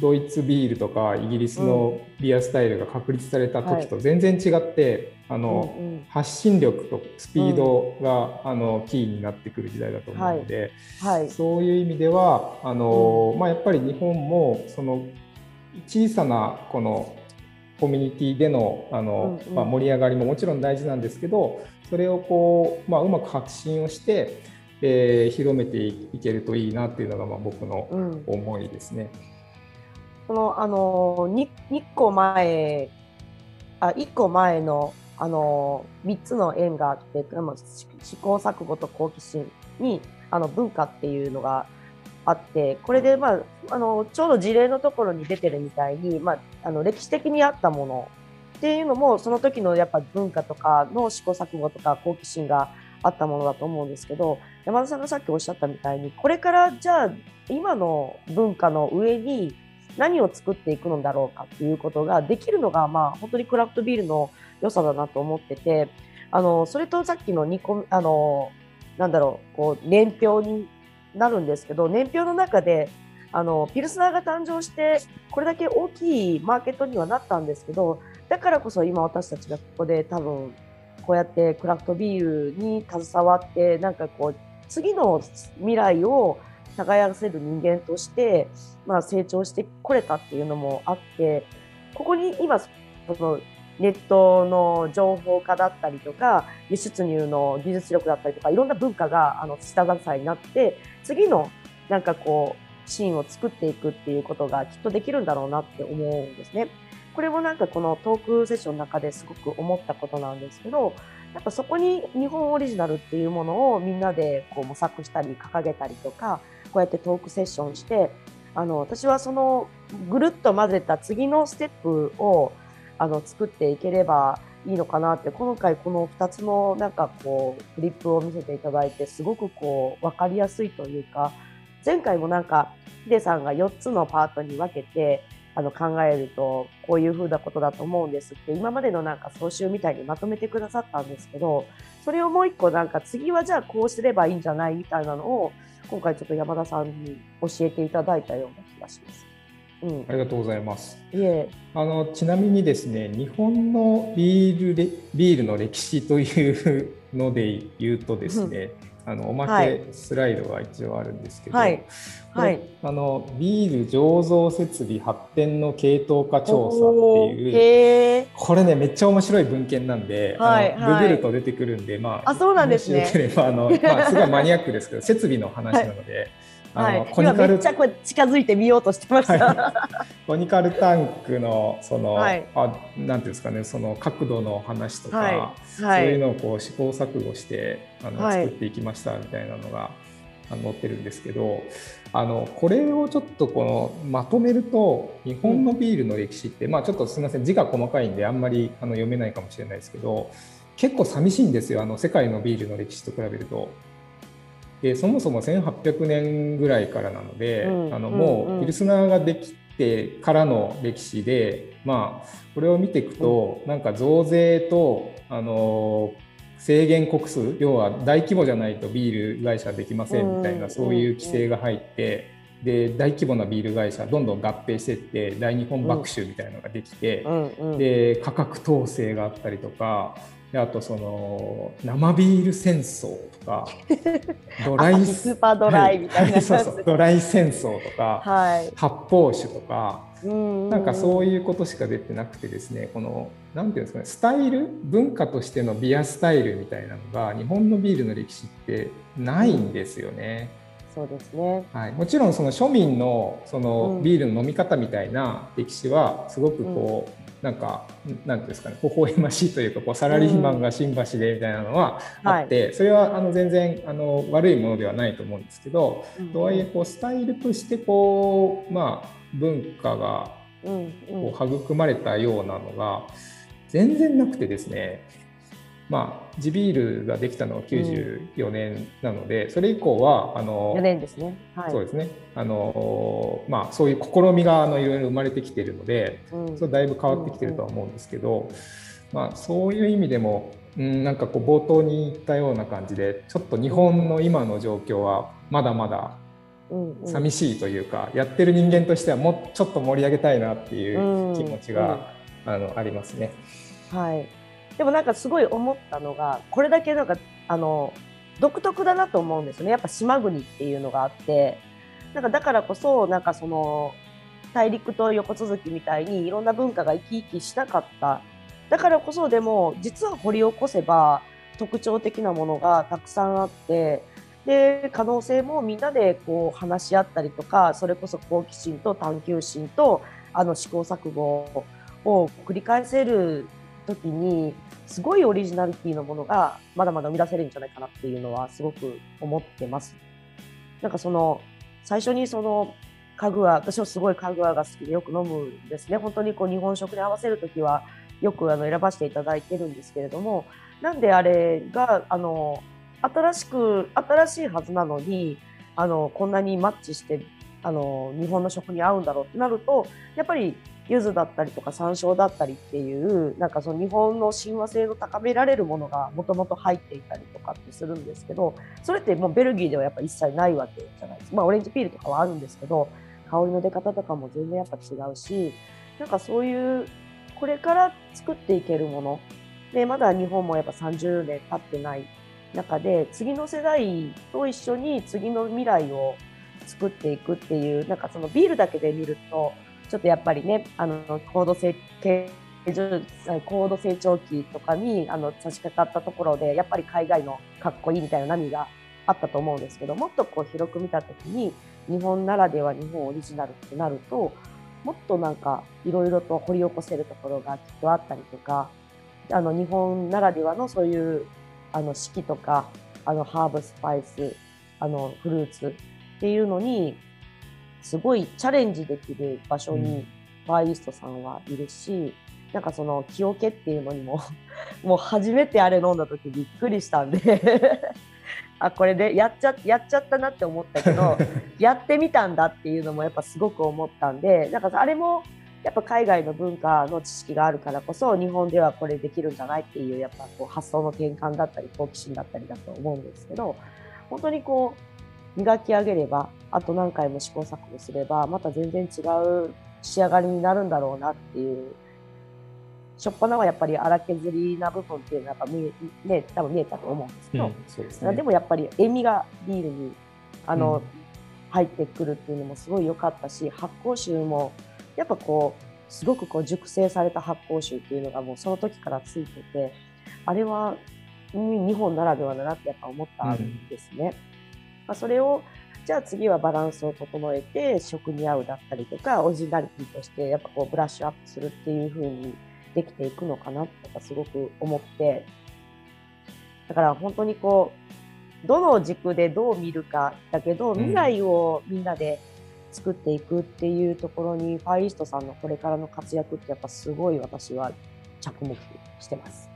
ドイツビールとかイギリスのビアスタイルが確立された時と全然違って、あの、発信力とスピードが、あのキーになってくる時代だと思うので、はい。そういう意味ではあの、まあ、やっぱり日本もその小さなこのコミュニティでのあの、まあ、盛り上がりももちろん大事なんですけどそれをこう、まあ、うまく発信をしてえー、広めていけるといいなっていうのがまあ僕の思いですね。うんそのあの 2, 2個前あ1個前のあの3つの縁があって試行錯誤と好奇心にあの文化っていうのがあってこれで、まあ、あのちょうど事例のところに出てるみたいに、まあ、あの歴史的にあったものっていうのもその時のやっぱ文化とかの試行錯誤とか好奇心があったものだと思うんですけど山田さんがさっきおっしゃったみたいにこれからじゃあ今の文化の上に何を作っていくのだろうかっていうことができるのが、まあ、本当にクラフトビールの良さだなと思ってて、あの、それとさっきの2個、あの、なんだろう、こう、年表になるんですけど、年表の中で、あの、ピルスナーが誕生して、これだけ大きいマーケットにはなったんですけど、だからこそ今私たちがここで多分、こうやってクラフトビールに携わって、なんかこう、次の未来を耕せる人間として、まあ、成長してこれたっていうのもあってここに今そのネットの情報化だったりとか輸出入の技術力だったりとかいろんな文化があの下支えになって次のなんかこうシーンを作っていくっていうことがきっとできるんだろうなって思うんですね。これもなんかこのトークセッションの中ですごく思ったことなんですけどやっぱそこに日本オリジナルっていうものをみんなでこう模索したり掲げたりとかこうやってトークセッションしてあの私はそのぐるっと混ぜた次のステップをあの作っていければいいのかなって今回この2つのなんかこうフリップを見せていただいてすごくこう分かりやすいというか前回もなんかヒデさんが4つのパートに分けてあの考えるとこういうふうなことだと思うんですって今までのなんか総集みたいにまとめてくださったんですけどそれをもう一個なんか次はじゃあこうすればいいんじゃないみたいなのを今回ちょっと山田さんに教えていただいたような気がします。うん、ありがとうございます。あのちなみにですね、日本のビールレビールの歴史というので言うとですね、あのおまけスライドが一応あるんですけど、はい、はい、あのビール醸造設備発展の系統化調査っていうこれねめっちゃ面白い文献なんで、はい、ググると出てくるんで、まああそうなんですね。あのまあすごいマニアックですけど設備の話なので。[LAUGHS] はい、コニカルめっちゃこれ近づいてみようとしてました。はい、[LAUGHS] コニカルタンクのその、はい、あなんていうんですかねその角度の話とか、はい、そういうのをこう試行錯誤してあの、作っていきましたみたいなのがあの載ってるんですけど、あのこれをちょっとこのまとめると日本のビールの歴史って、うん、まあちょっとすみません字が細かいんであんまりあの読めないかもしれないですけど。結構寂しいんですよあの世界のビールの歴史と比べると。でそもそも1800年ぐらいからなので、うん、あのもうピルスナーができてからの歴史で、まあ、これを見ていくと、うん、なんか増税とあの制限国数要は大規模じゃないとビール会社できませんみたいな、そういう規制が入って。で大規模なビール会社どんどん合併していって大日本爆酒みたいなのができて、で価格統制があったりとかであとその生ビール戦争とか [LAUGHS] ドライスーパードライみたいな、はい、[LAUGHS] そうそうドライ戦争とか、はい、発泡酒とかなんかそういうことしか出てなくてですねこの何ていうんですかねスタイル？文化としてのビアスタイルみたいなのが日本のビールの歴史ってないんですよね。そうですね、はい、もちろんその庶民のそのビールの飲み方みたいな歴史はすごくこう、なんかなんていうんですかね微笑ましいというかこうサラリーマンが新橋でみたいなのはあって、うん、それはあの全然あの悪いものではないと思うんですけど、うん、とはいえこうスタイルとしてこうまあ文化がこう育まれたようなのが全然なくてですねまあ、地ビールができたのは94年なので、うん、それ以降はあの4年ですね、はい、そうですね。あの、まあ、そういう試みがあのいろいろ生まれてきているので、うん、それだいぶ変わってきてるとは思うんですけど、うんうん、まあ、そういう意味でも、うん、なんかこう冒頭に言ったような感じでちょっと日本の今の状況はまだまだ寂しいというか、やってる人間としてはもうちょっと盛り上げたいなっていう気持ちが、あのありますね。はいでもなんかすごい思ったのがこれだけなんかあの独特だなと思うんですよね。やっぱ島国っていうのがあって。なんかだからこそなんかその大陸と横続きみたいにいろんな文化が生き生きしなかった。だからこそでも実は掘り起こせば特徴的なものがたくさんあって。で可能性もみんなでこう話し合ったりとかそれこそ好奇心と探求心とあの試行錯誤を繰り返せる時にすごいオリジナリティのものがまだまだ生み出せるんじゃないかなっていうのはすごく思ってます。なんかその最初にその家具は私はすごい家具が好きでよく飲むんですね。本当にこう日本食に合わせる時はよくあの選ばせていただいてるんですけれどもなんであれがあの新しく新しいはずなのにあのこんなにマッチしてあの日本の食に合うんだろうってなるとやっぱり柚子だったりとか山椒だったりっていうなんかその日本の親和性の高められるものがもともと入っていたりとかってするんですけどそれってもうベルギーではやっぱ一切ないわけじゃないです。かまあオレンジピールとかはあるんですけど香りの出方とかも全然やっぱ違うしなんかそういうこれから作っていけるものでまだ日本もやっぱ30年経ってない中で次の世代と一緒に次の未来を作っていくっていうなんかそのビールだけで見るとちょっとやっぱりねあの高度成高度成長期とかにあの差し掛かったところでやっぱり海外のかっこいいみたいな波があったと思うんですけどもっとこう広く見た時に日本ならでは日本オリジナルってなるともっとなんかいろいろと掘り起こせるところがきっとあったりとかあの日本ならではのそういうあの四季とかあのハーブスパイスあのフルーツっていうのにすごいチャレンジできる場所にバーイーストさんはいるし、うん、なんかその木桶っていうのにも [LAUGHS] もう初めてあれ飲んだ時びっくりしたんで [LAUGHS] あこれでやっちゃやっちゃったなって思ったけど [LAUGHS] やってみたんだっていうのもやっぱすごく思ったんでなんかあれもやっぱ海外の文化の知識があるからこそ日本ではこれできるんじゃないっていうやっぱこう発想の転換だったり好奇心だったりだと思うんですけど本当にこう磨き上げればあと何回も試行錯誤すればまた全然違う仕上がりになるんだろうなっていう。初っ端はやっぱり荒削りな部分っていうのはやっぱ見え、ね、多分見えたと思うんですけど、うん、ですね、でもやっぱり塩味がビールにあの、うん、入ってくるっていうのもすごい良かったし発酵臭もやっぱこうすごくこう熟成された発酵臭っていうのがもうその時からついててあれは日本ならではだなってやっぱ思ったんですね。うん、まあ、それをじゃあ次はバランスを整えて食に合うだったりとかオリジナリティとしてやっぱこうブラッシュアップするっていう風にできていくのかなとかすごく思ってだから本当にこうどの軸でどう見るかだけど未来をみんなで作っていくっていうところに、ファイストさんのこれからの活躍ってやっぱすごい私は着目してます。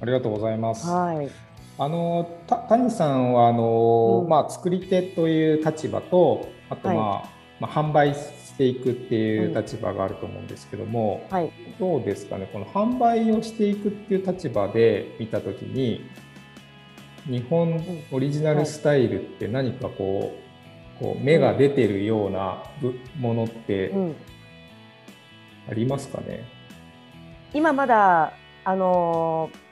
ありがとうございます。はい。あの谷さんはあの、うん、まあ作り手という立場とあとまあ、はい、まあ販売していくっていう立場があると思うんですけども、はい、どうですかね？この販売をしていくっていう立場で見た時に日本オリジナルスタイルって何かこうこう芽が出てるようなものってありますかね、今まだあのー、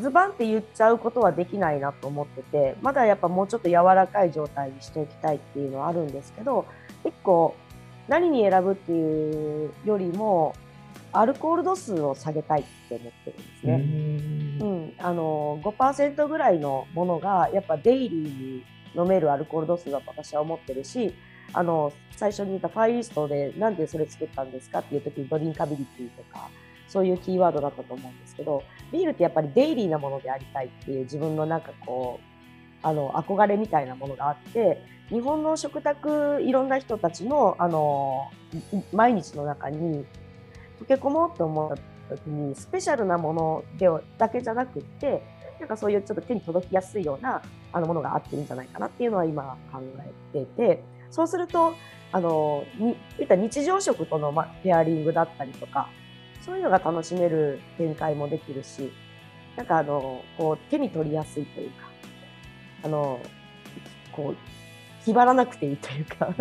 ズバンって言っちゃうことはできないなと思っててまだやっぱもうちょっと柔らかい状態にしておきたいっていうのはあるんですけど結構何に選ぶっていうよりもアルコール度数を下げたいって思ってるんですね。うん、あの5%ぐらいのものがやっぱデイリーに飲めるアルコール度数だと私は思ってるしあの最初に言ったファイリストでなんでそれ作ったんですかっていう時にドリンカビリティとかそういうキーワードだったと思うんですけどビールってやっぱりデイリーなものでありたいっていう自分のなんかこうあの憧れみたいなものがあって日本の食卓いろんな人たちのあの毎日の中に溶け込もうと思った時にスペシャルなものでだけじゃなくってなんかそういうちょっと手に届きやすいようなあのものがあっていいんじゃないかなっていうのは今考えててそうするとあのにった日常食との、ペアリングだったりとかそういうのが楽しめる展開もできるしなんかあのこう手に取りやすいというかあのこう気張らなくていいというか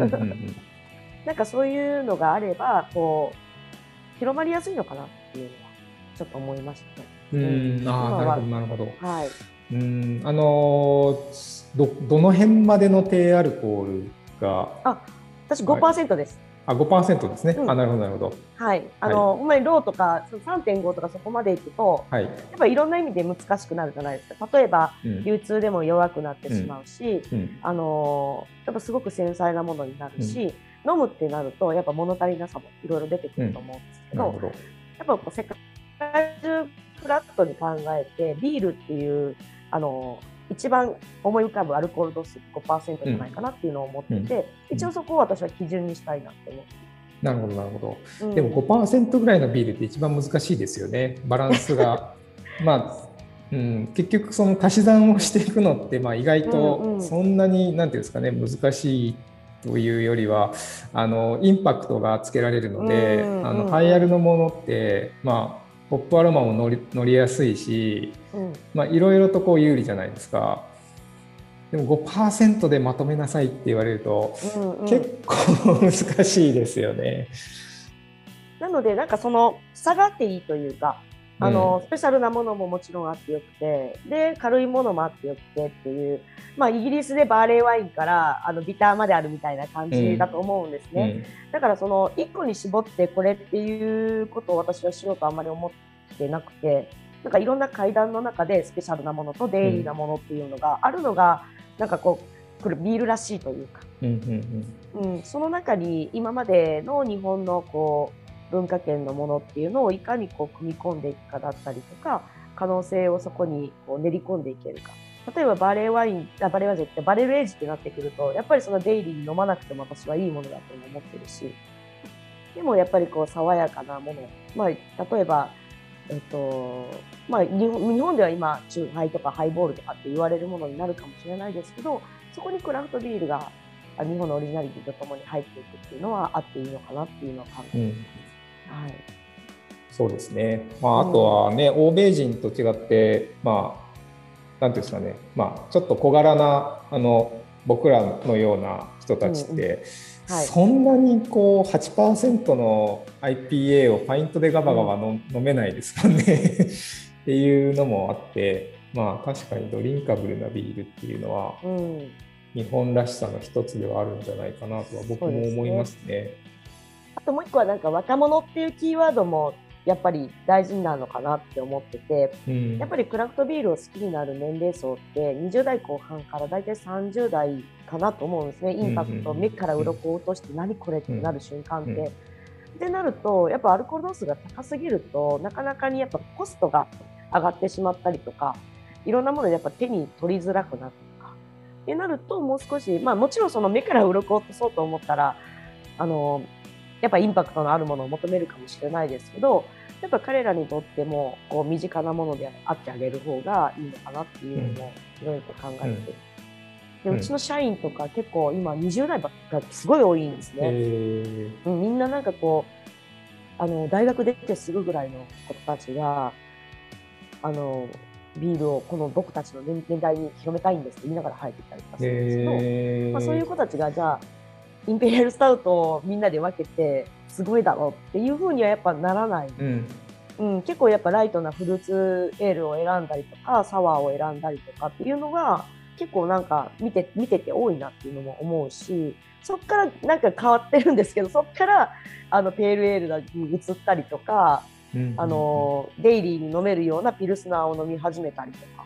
なんかそういうのがあればこう広まりやすいのかなっていうのはちょっと思いました、ね。うん、あなるほどなるほど。はい。うんあのどどの辺までの低アルコールがあ私5%です。あ、5%ですね。うん、あ、なるほど、なるほど。はい。あの、はい、まにローとか、3.5とかそこまでいくと、はい、やっぱりいろんな意味で難しくなるじゃないですか。例えば、うん、流通でも弱くなってしまうし、うん、あの、やっぱすごく繊細なものになるし、飲むってなると、やっぱ物足りなさもいろいろ出てくると思うんですけど、ど。やっぱこう世界中フラットに考えて、ビールっていう、あの、一番思い浮かぶアルコール度数5%じゃないかなっていうのを思ってて、うん、一応そこを私は基準にしたいなって思って。なるほどなるほど、うん、でも5%ぐらいのビールって一番難しいですよね。バランスが。[LAUGHS] まあ、うん、結局その足し算をしていくのってまあ意外とそんなに何ていうんですかね難しいというよりはあのインパクトがつけられるので、あのハイアルのものってまあポップアロマも乗り乗りやすいし、いろいろとこう有利じゃないですか。でも5%でまとめなさいって言われると、うんうん、結構難しいですよね。なのでなんかその下がっていいというかあの、うん、スペシャルなものももちろんあってよくてで軽いものもあってよくてっていう、まあ、イギリスでバーレーワインからあのビターまであるみたいな感じだと思うんですね、うん、だからその1個に絞ってこれっていうことを私はしようとあんまり思ってなくてなんかいろんな階段の中でスペシャルなものとデイリーなものっていうのがあるのが、うん、なんかこうこれビールらしいというか、うん、うん、その中に今までの日本のこう文化圏のものっていうのをいかにこう組み込んでいくかだったりとか可能性をそこにこう練り込んでいけるか。例えばバレーワインあバレーワインじゃなくてバレルエイジってなってくるとやっぱりそのデイリーに飲まなくても私はいいものだと思ってるし。でもやっぱりこう爽やかなもの、まあ、例えばえっとまあ、日本では今、酎ハイとかハイボールとかって言われるものになるかもしれないですけど、そこにクラフトビールが日本のオリジナリティとともに入っていくっていうのはあっていいのかなっていうのは考えてます。うん、はい。そうですね、まあ、あとはね、うん、欧米人と違って、まあ、なんていうんですかね、まあ、ちょっと小柄なあの僕らのような人たちって、うんうんはい、そんなにこう8%の IPA をパイントでガバガバ飲めないですもんねっていうのもあってまあ確かにドリンカブルなビールっていうのは、うん、日本らしさの一つではあるんじゃないかなとは僕も思いますね。すねあともう一個はなんか若者っていうキーワードもやっぱり大事なのかなって思ってて、うん、やっぱりクラフトビールを好きになる年齢層って20代後半から大体30代かなと思うんですね。インパクト、目から鱗を落として何これってなる瞬間って。ってなるとやっぱアルコール度数が高すぎるとなかなかにやっぱコストが上がってしまったりとかいろんなものでやっぱ手に取りづらくなるとか。ってなるともう少しまあもちろんその目から鱗を落とそうと思ったらあのやっぱインパクトのあるものを求めるかもしれないですけどやっぱ彼らにとってもこう身近なものであってあげる方がいいのかなっていうのもいろいろと考えて、うん。でうちの社員とか結構今20代ばっかりすごい多いんですね。うん、みんななんかこうあの大学出てすぐぐらいの子たちがあのビールをこの僕たちの年代に広めたいんですって言いながら入ってきたりとかするんですけど、まあ、そういう子たちがじゃあインペリアルスタウトをみんなで分けてすごいだろうっていうふうにはやっぱならない、うん、うん、結構やっぱライトなフルーツエールを選んだりとかサワーを選んだりとかっていうのが結構なんか見て見てて多いなっていうのも思うしそっからなんか変わってるんですけどそっからあのペールエールに移ったりとか、うん、あのデイリーに飲めるようなピルスナーを飲み始めたりとか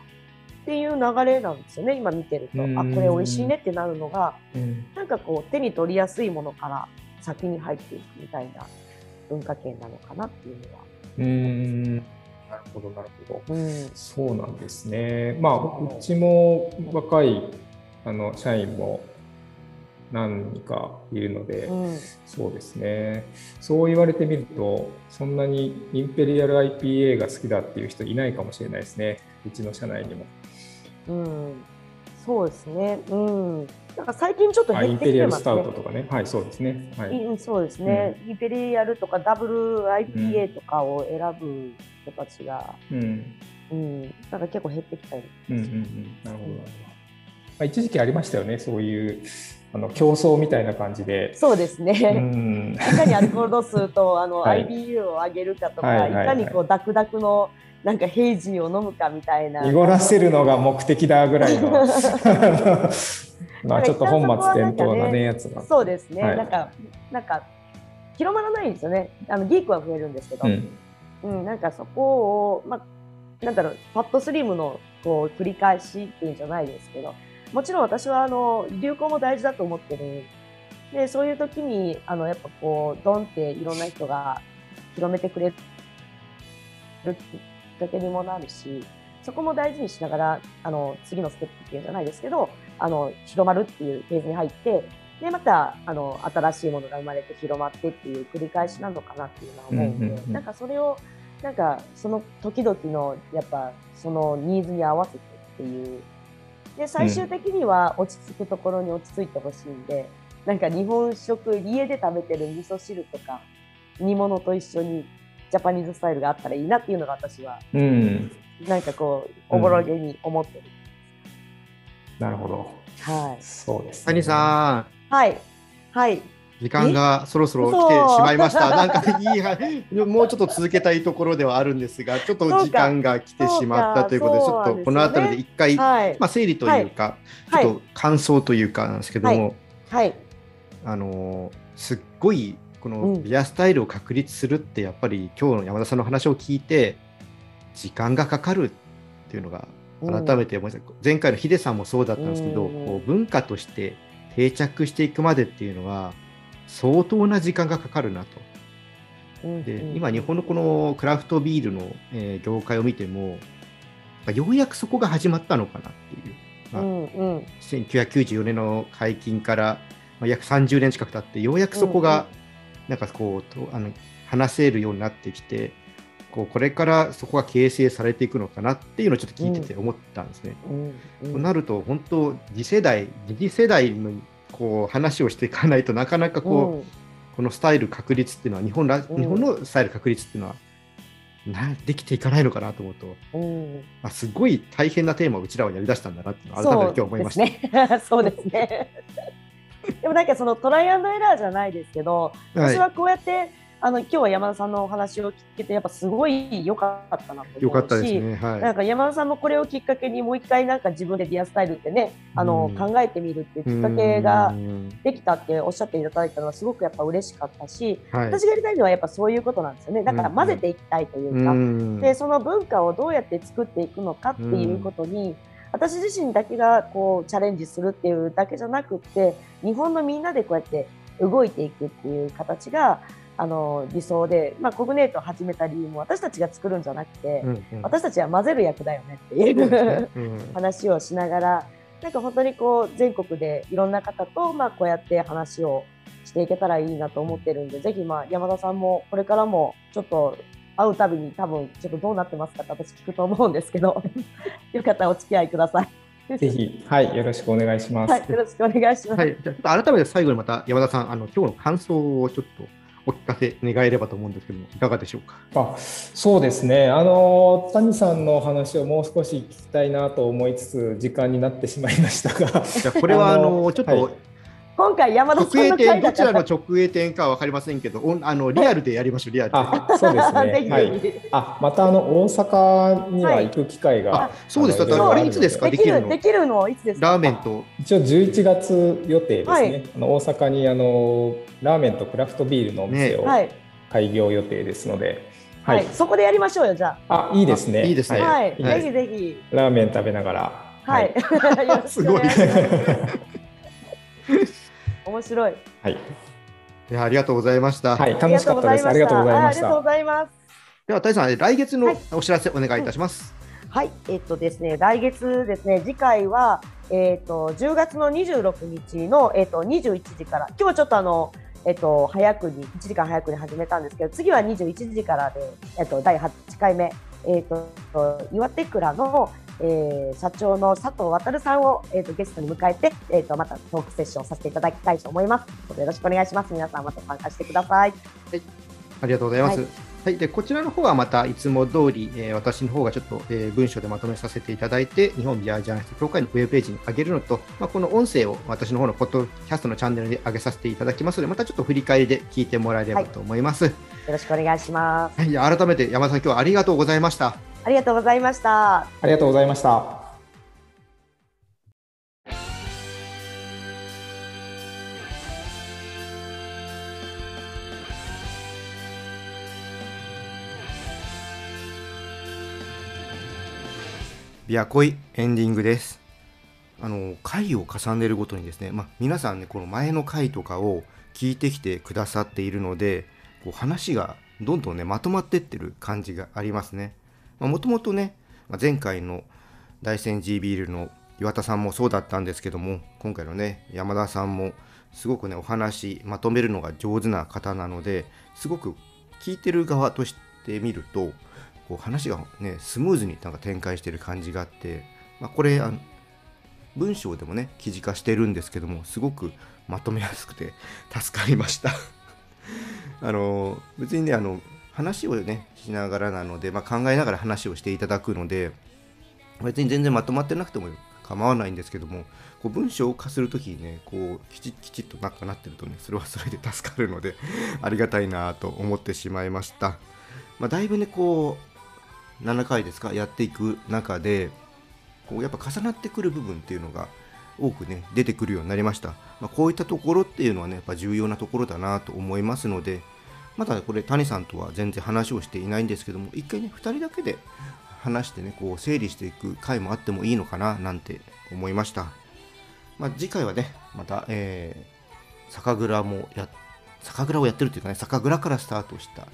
っていう流れなんですよね今見てると、あこれ美味しいねってなるのが、うん、なんかこう手に取りやすいものから先に入っていくみたいな文化圏なのかなっていうのは。うんなるほどなるほど、うん、そうなんですね。まあうちも若いあの社員も何人かいるので、うん、そうですねそう言われてみるとそんなにインペリアル IPA が好きだっていう人いないかもしれないですねうちの社内にも。うん、そうですね。うん。なんか最近ちょっと減ってきてますね。インペリアルスタウトとかね。はい、そうですね。はい。そうですね。うん、インペリアルとかダブル IPA とかを選ぶ人たちが、うん、うん、なんか結構減ってきたり。うんうんうん。なるほど。まあ、一時期ありましたよね。そういうあの競争みたいな感じで。そうですね。うん、いかにアルコール度数とあの、はい、IBU を上げるかとか、はいはいはい、いかにこうダクダクのなんか平時を飲むかみたいな。濁らせるのが目的だぐらいの。[LAUGHS] まあちょっと本末転倒なねやつが。そうですね。はい、なんかなんか広まらないんですよね。あのギークは増えるんですけど、うん、うん、なんかそこをまあなんだろうファットスリムのこう繰り返しっていうんじゃないですけど、もちろん私はあの流行も大事だと思ってる。でそういう時にあのやっぱこうドンっていろんな人が広めてくれるっかけにもなるし、そこも大事にしながら、あの、次のステップっていうんじゃないですけど、あの、広まるっていうフェーズに入って、で、また、あの、新しいものが生まれて広まってっていう繰り返しなのかなっていうのは思うんで、うんうんうん、なんかそれを、なんか、その時々の、やっぱ、そのニーズに合わせてっていう。で、最終的には落ち着くところに落ち着いてほしいんで、うん、なんか日本食、家で食べてる味噌汁とか、煮物と一緒にジャパニーズスタイルがあったらいいなっていうのが私は、うん、なんかこうおぼろげに思ってる、うん、なるほど。はい。そうです、ね、谷さん。はい。はい。時間がそろそろ来てしまいました。なんかいいもうちょっと続けたいところではあるんですが、[LAUGHS] ちょっと時間が来てしまったということで、ちょっとこの辺りで一回、はい、まあ整理というか、はい、ちょっと感想というかなんですけども、はい、あのすっごいこのビアスタイルを確立するってやっぱり今日の山田さんの話を聞いて時間がかかるっていうのが改めて思いました、前回のヒデさんもそうだったんですけど、こう文化として定着していくまでっていうのは相当な時間がかかるなと。で今日本のこのクラフトビールの、えー、業界を見てもようやくそこが始まったのかなっていう、まあうんうん、1994年の解禁から、まあ、約30年近く経ってようやくそこがなんかこうとあの話せるようになってきてこうこれからそこが形成されていくのかなっていうのをちょっと聞いてて思ったんですね。うんとなると本当次世代次世代のこう話をしていかないとなかなかこう、このスタイル確立っていうのは日本ら、うん日本のスタイル確立っていうのはなできていかないのかなと思うと、うんうんあ、すごい大変なテーマをうちらはやりだしたんだなって改めて今日思いました。そうですね。[LAUGHS] そうですね。[LAUGHS] でもなんかそのトライアンドエラーじゃないですけど、はい私はこうやってあの今日は山田さんのお話を聞けてやっぱすごい良かったなと思うし、よかったですね。はい。なんか山田さんもこれをきっかけにもう一回なんか自分でディアスタイルってね、あのうん考えてみるっていうきっかけがうんできたっておっしゃっていただいたのはすごくやっぱ嬉しかったし、はい。私がやりたいのはやっぱそういうことなんですよね。だから混ぜていきたいというか、うんでその文化をどうやって作っていくのかっていうことに、私自身だけがこうチャレンジするっていうだけじゃなくって日本のみんなでこうやって動いていくっていう形があの理想で、まあ、コグネートを始めた理由も私たちが作るんじゃなくて、うんうん私たちは混ぜる役だよねっていそううねうん [LAUGHS] 話をしながらなんか本当にこう全国でいろんな方とまあこうやって話をしていけたらいいなと思ってるんでぜひまあ山田さんもこれからもちょっと会うたびに多分ちょっとどうなってますかって私聞くと思うんですけど [LAUGHS] よかったらお付き合いください。ぜひ、はい、よろしくお願いします。はい、よろしくお願いします。はい、じゃあちょっと改めて最後にまた山田さん、あの今日の感想をちょっとお聞かせ願えればと思うんですけども、いかがでしょうか？あそうですね。あの谷さんのお話をもう少し聞きたいなと思いつつ時間になってしまいましたが。じゃあこれはあの [LAUGHS] ちょっと、はい今回山田さ直営んの店どちら。の直営店かは分かりませんけど、あのリアルでやりましょう、リアルで。あそうですね。[LAUGHS] はい。あまたあの大阪には行く機会が、あそうです。だあのからあれいつですか、できるの？るできるの？いつですか？ラーメンと？一応11月予定ですね、はい。あの大阪にあのラーメンとクラフトビールのお店をはい、開業予定ですので、は、はい。いそこでやりましょうよじゃあ。いいですね。あいいですね。あ。はい、はい。ぜひぜひ。ラーメン食べながら。はい、[LAUGHS] よろしくお願い。[LAUGHS] 面白い。はい、いやありがとうございました。はい、楽しかったですありがとうございましたあありがとうございます。では、谷さん、来月のはいお知らせお願いいたします。はい、えっとですね、来月ですね、次回は、えっと、10月の26日の、えっと、21時から、今日はちょっとあの、えっと、早くに、1時間早くに始めたんですけど、次は21時からで、えっと、第8回目、えっと、岩手倉の、えー社長の佐藤航さんを、えっと、ゲストに迎えて、えっと、またトークセッションさせていただきたいと思います。よろしくお願いします。皆さんまた参加してください。ありがとうございます。ははいい、でこちらの方はまたいつも通り、えー私の方がちょっと、えー文章でまとめさせていただいて、日本ビアジャーナリスト協会のウェブページに上げるのと、まあ、この音声を私の方のポッドキャストのチャンネルで上げさせていただきますので、またちょっと振り返りで聞いてもらえればと思います。はい、よろしくお願いします。じゃあ改めて山田さん、今日はありがとうございました。ありがとうございました。ありがとうございましたビアコイエンディングです。あの回を重ねるごとにですね、まあ、皆さんねこの前の回とかを聞いてきてくださっているのでこう話がどんどんねまとまってってる感じがありますね。もともとね、まあ前回の大山 G ビールの岩田さんもそうだったんですけども今回のね山田さんもすごくねお話まとめるのが上手な方なのですごく聞いてる側として見るとこう話がねスムーズになんか展開してる感じがあって、まあ、これあの文章でもね記事化してるんですけどもすごくまとめやすくて助かりました。[LAUGHS] あの別にねあの話をねしながらなので、まあ、考えながら話をしていただくので別に全然まとまってなくても構わないんですけどもこう文章を化するときにねこうきちきちっとなんかなってるとねそれはそれで助かるので [LAUGHS] ありがたいなと思ってしまいました、まあ、だいぶねこう7回ですかやっていく中でこうやっぱ重なってくる部分っていうのが多くね出てくるようになりました、まあ、こういったところっていうのはねやっぱ重要なところだなと思いますのでまだこれ谷さんとは全然話をしていないんですけども一回ね2人だけで話してねこう整理していく回もあってもいいのかななんて思いました、まあ、次回はねまた、えー酒蔵もや酒蔵をやってるっていうかね酒蔵からスタートした、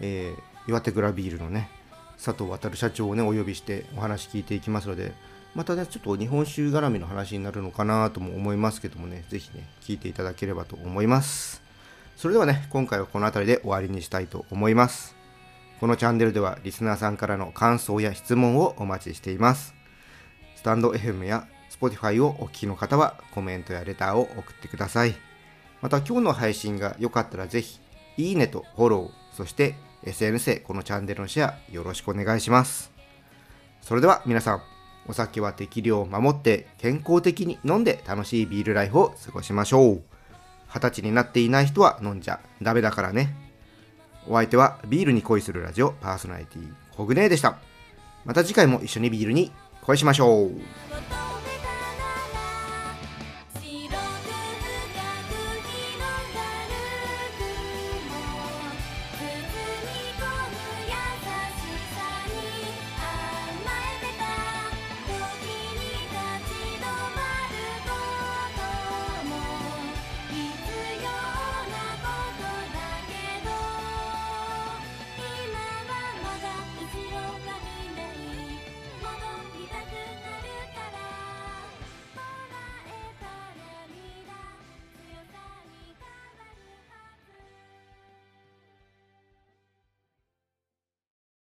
えー岩手蔵ビールのね佐藤航社長をねお呼びしてお話聞いていきますのでまたねちょっと日本酒絡みの話になるのかなとも思いますけどもねぜひね聞いていただければと思います。それではね今回はこの辺りで終わりにしたいと思いますこのチャンネルではリスナーさんからの感想や質問をお待ちしています。スタンド FM や Spotify をお聞きの方はコメントやレターを送ってください。また今日の配信が良かったらぜひ、いいねとフォロー、そして SNS へこのチャンネルのシェアよろしくお願いします。それでは皆さん、お酒は適量を守って健康的に飲んで楽しいビールライフを過ごしましょう。二十歳になっていない人は飲んじゃダメだからね。お相手はビールに恋するラジオパーソナリティコグネーでした。また次回も一緒にビールに恋しましょう。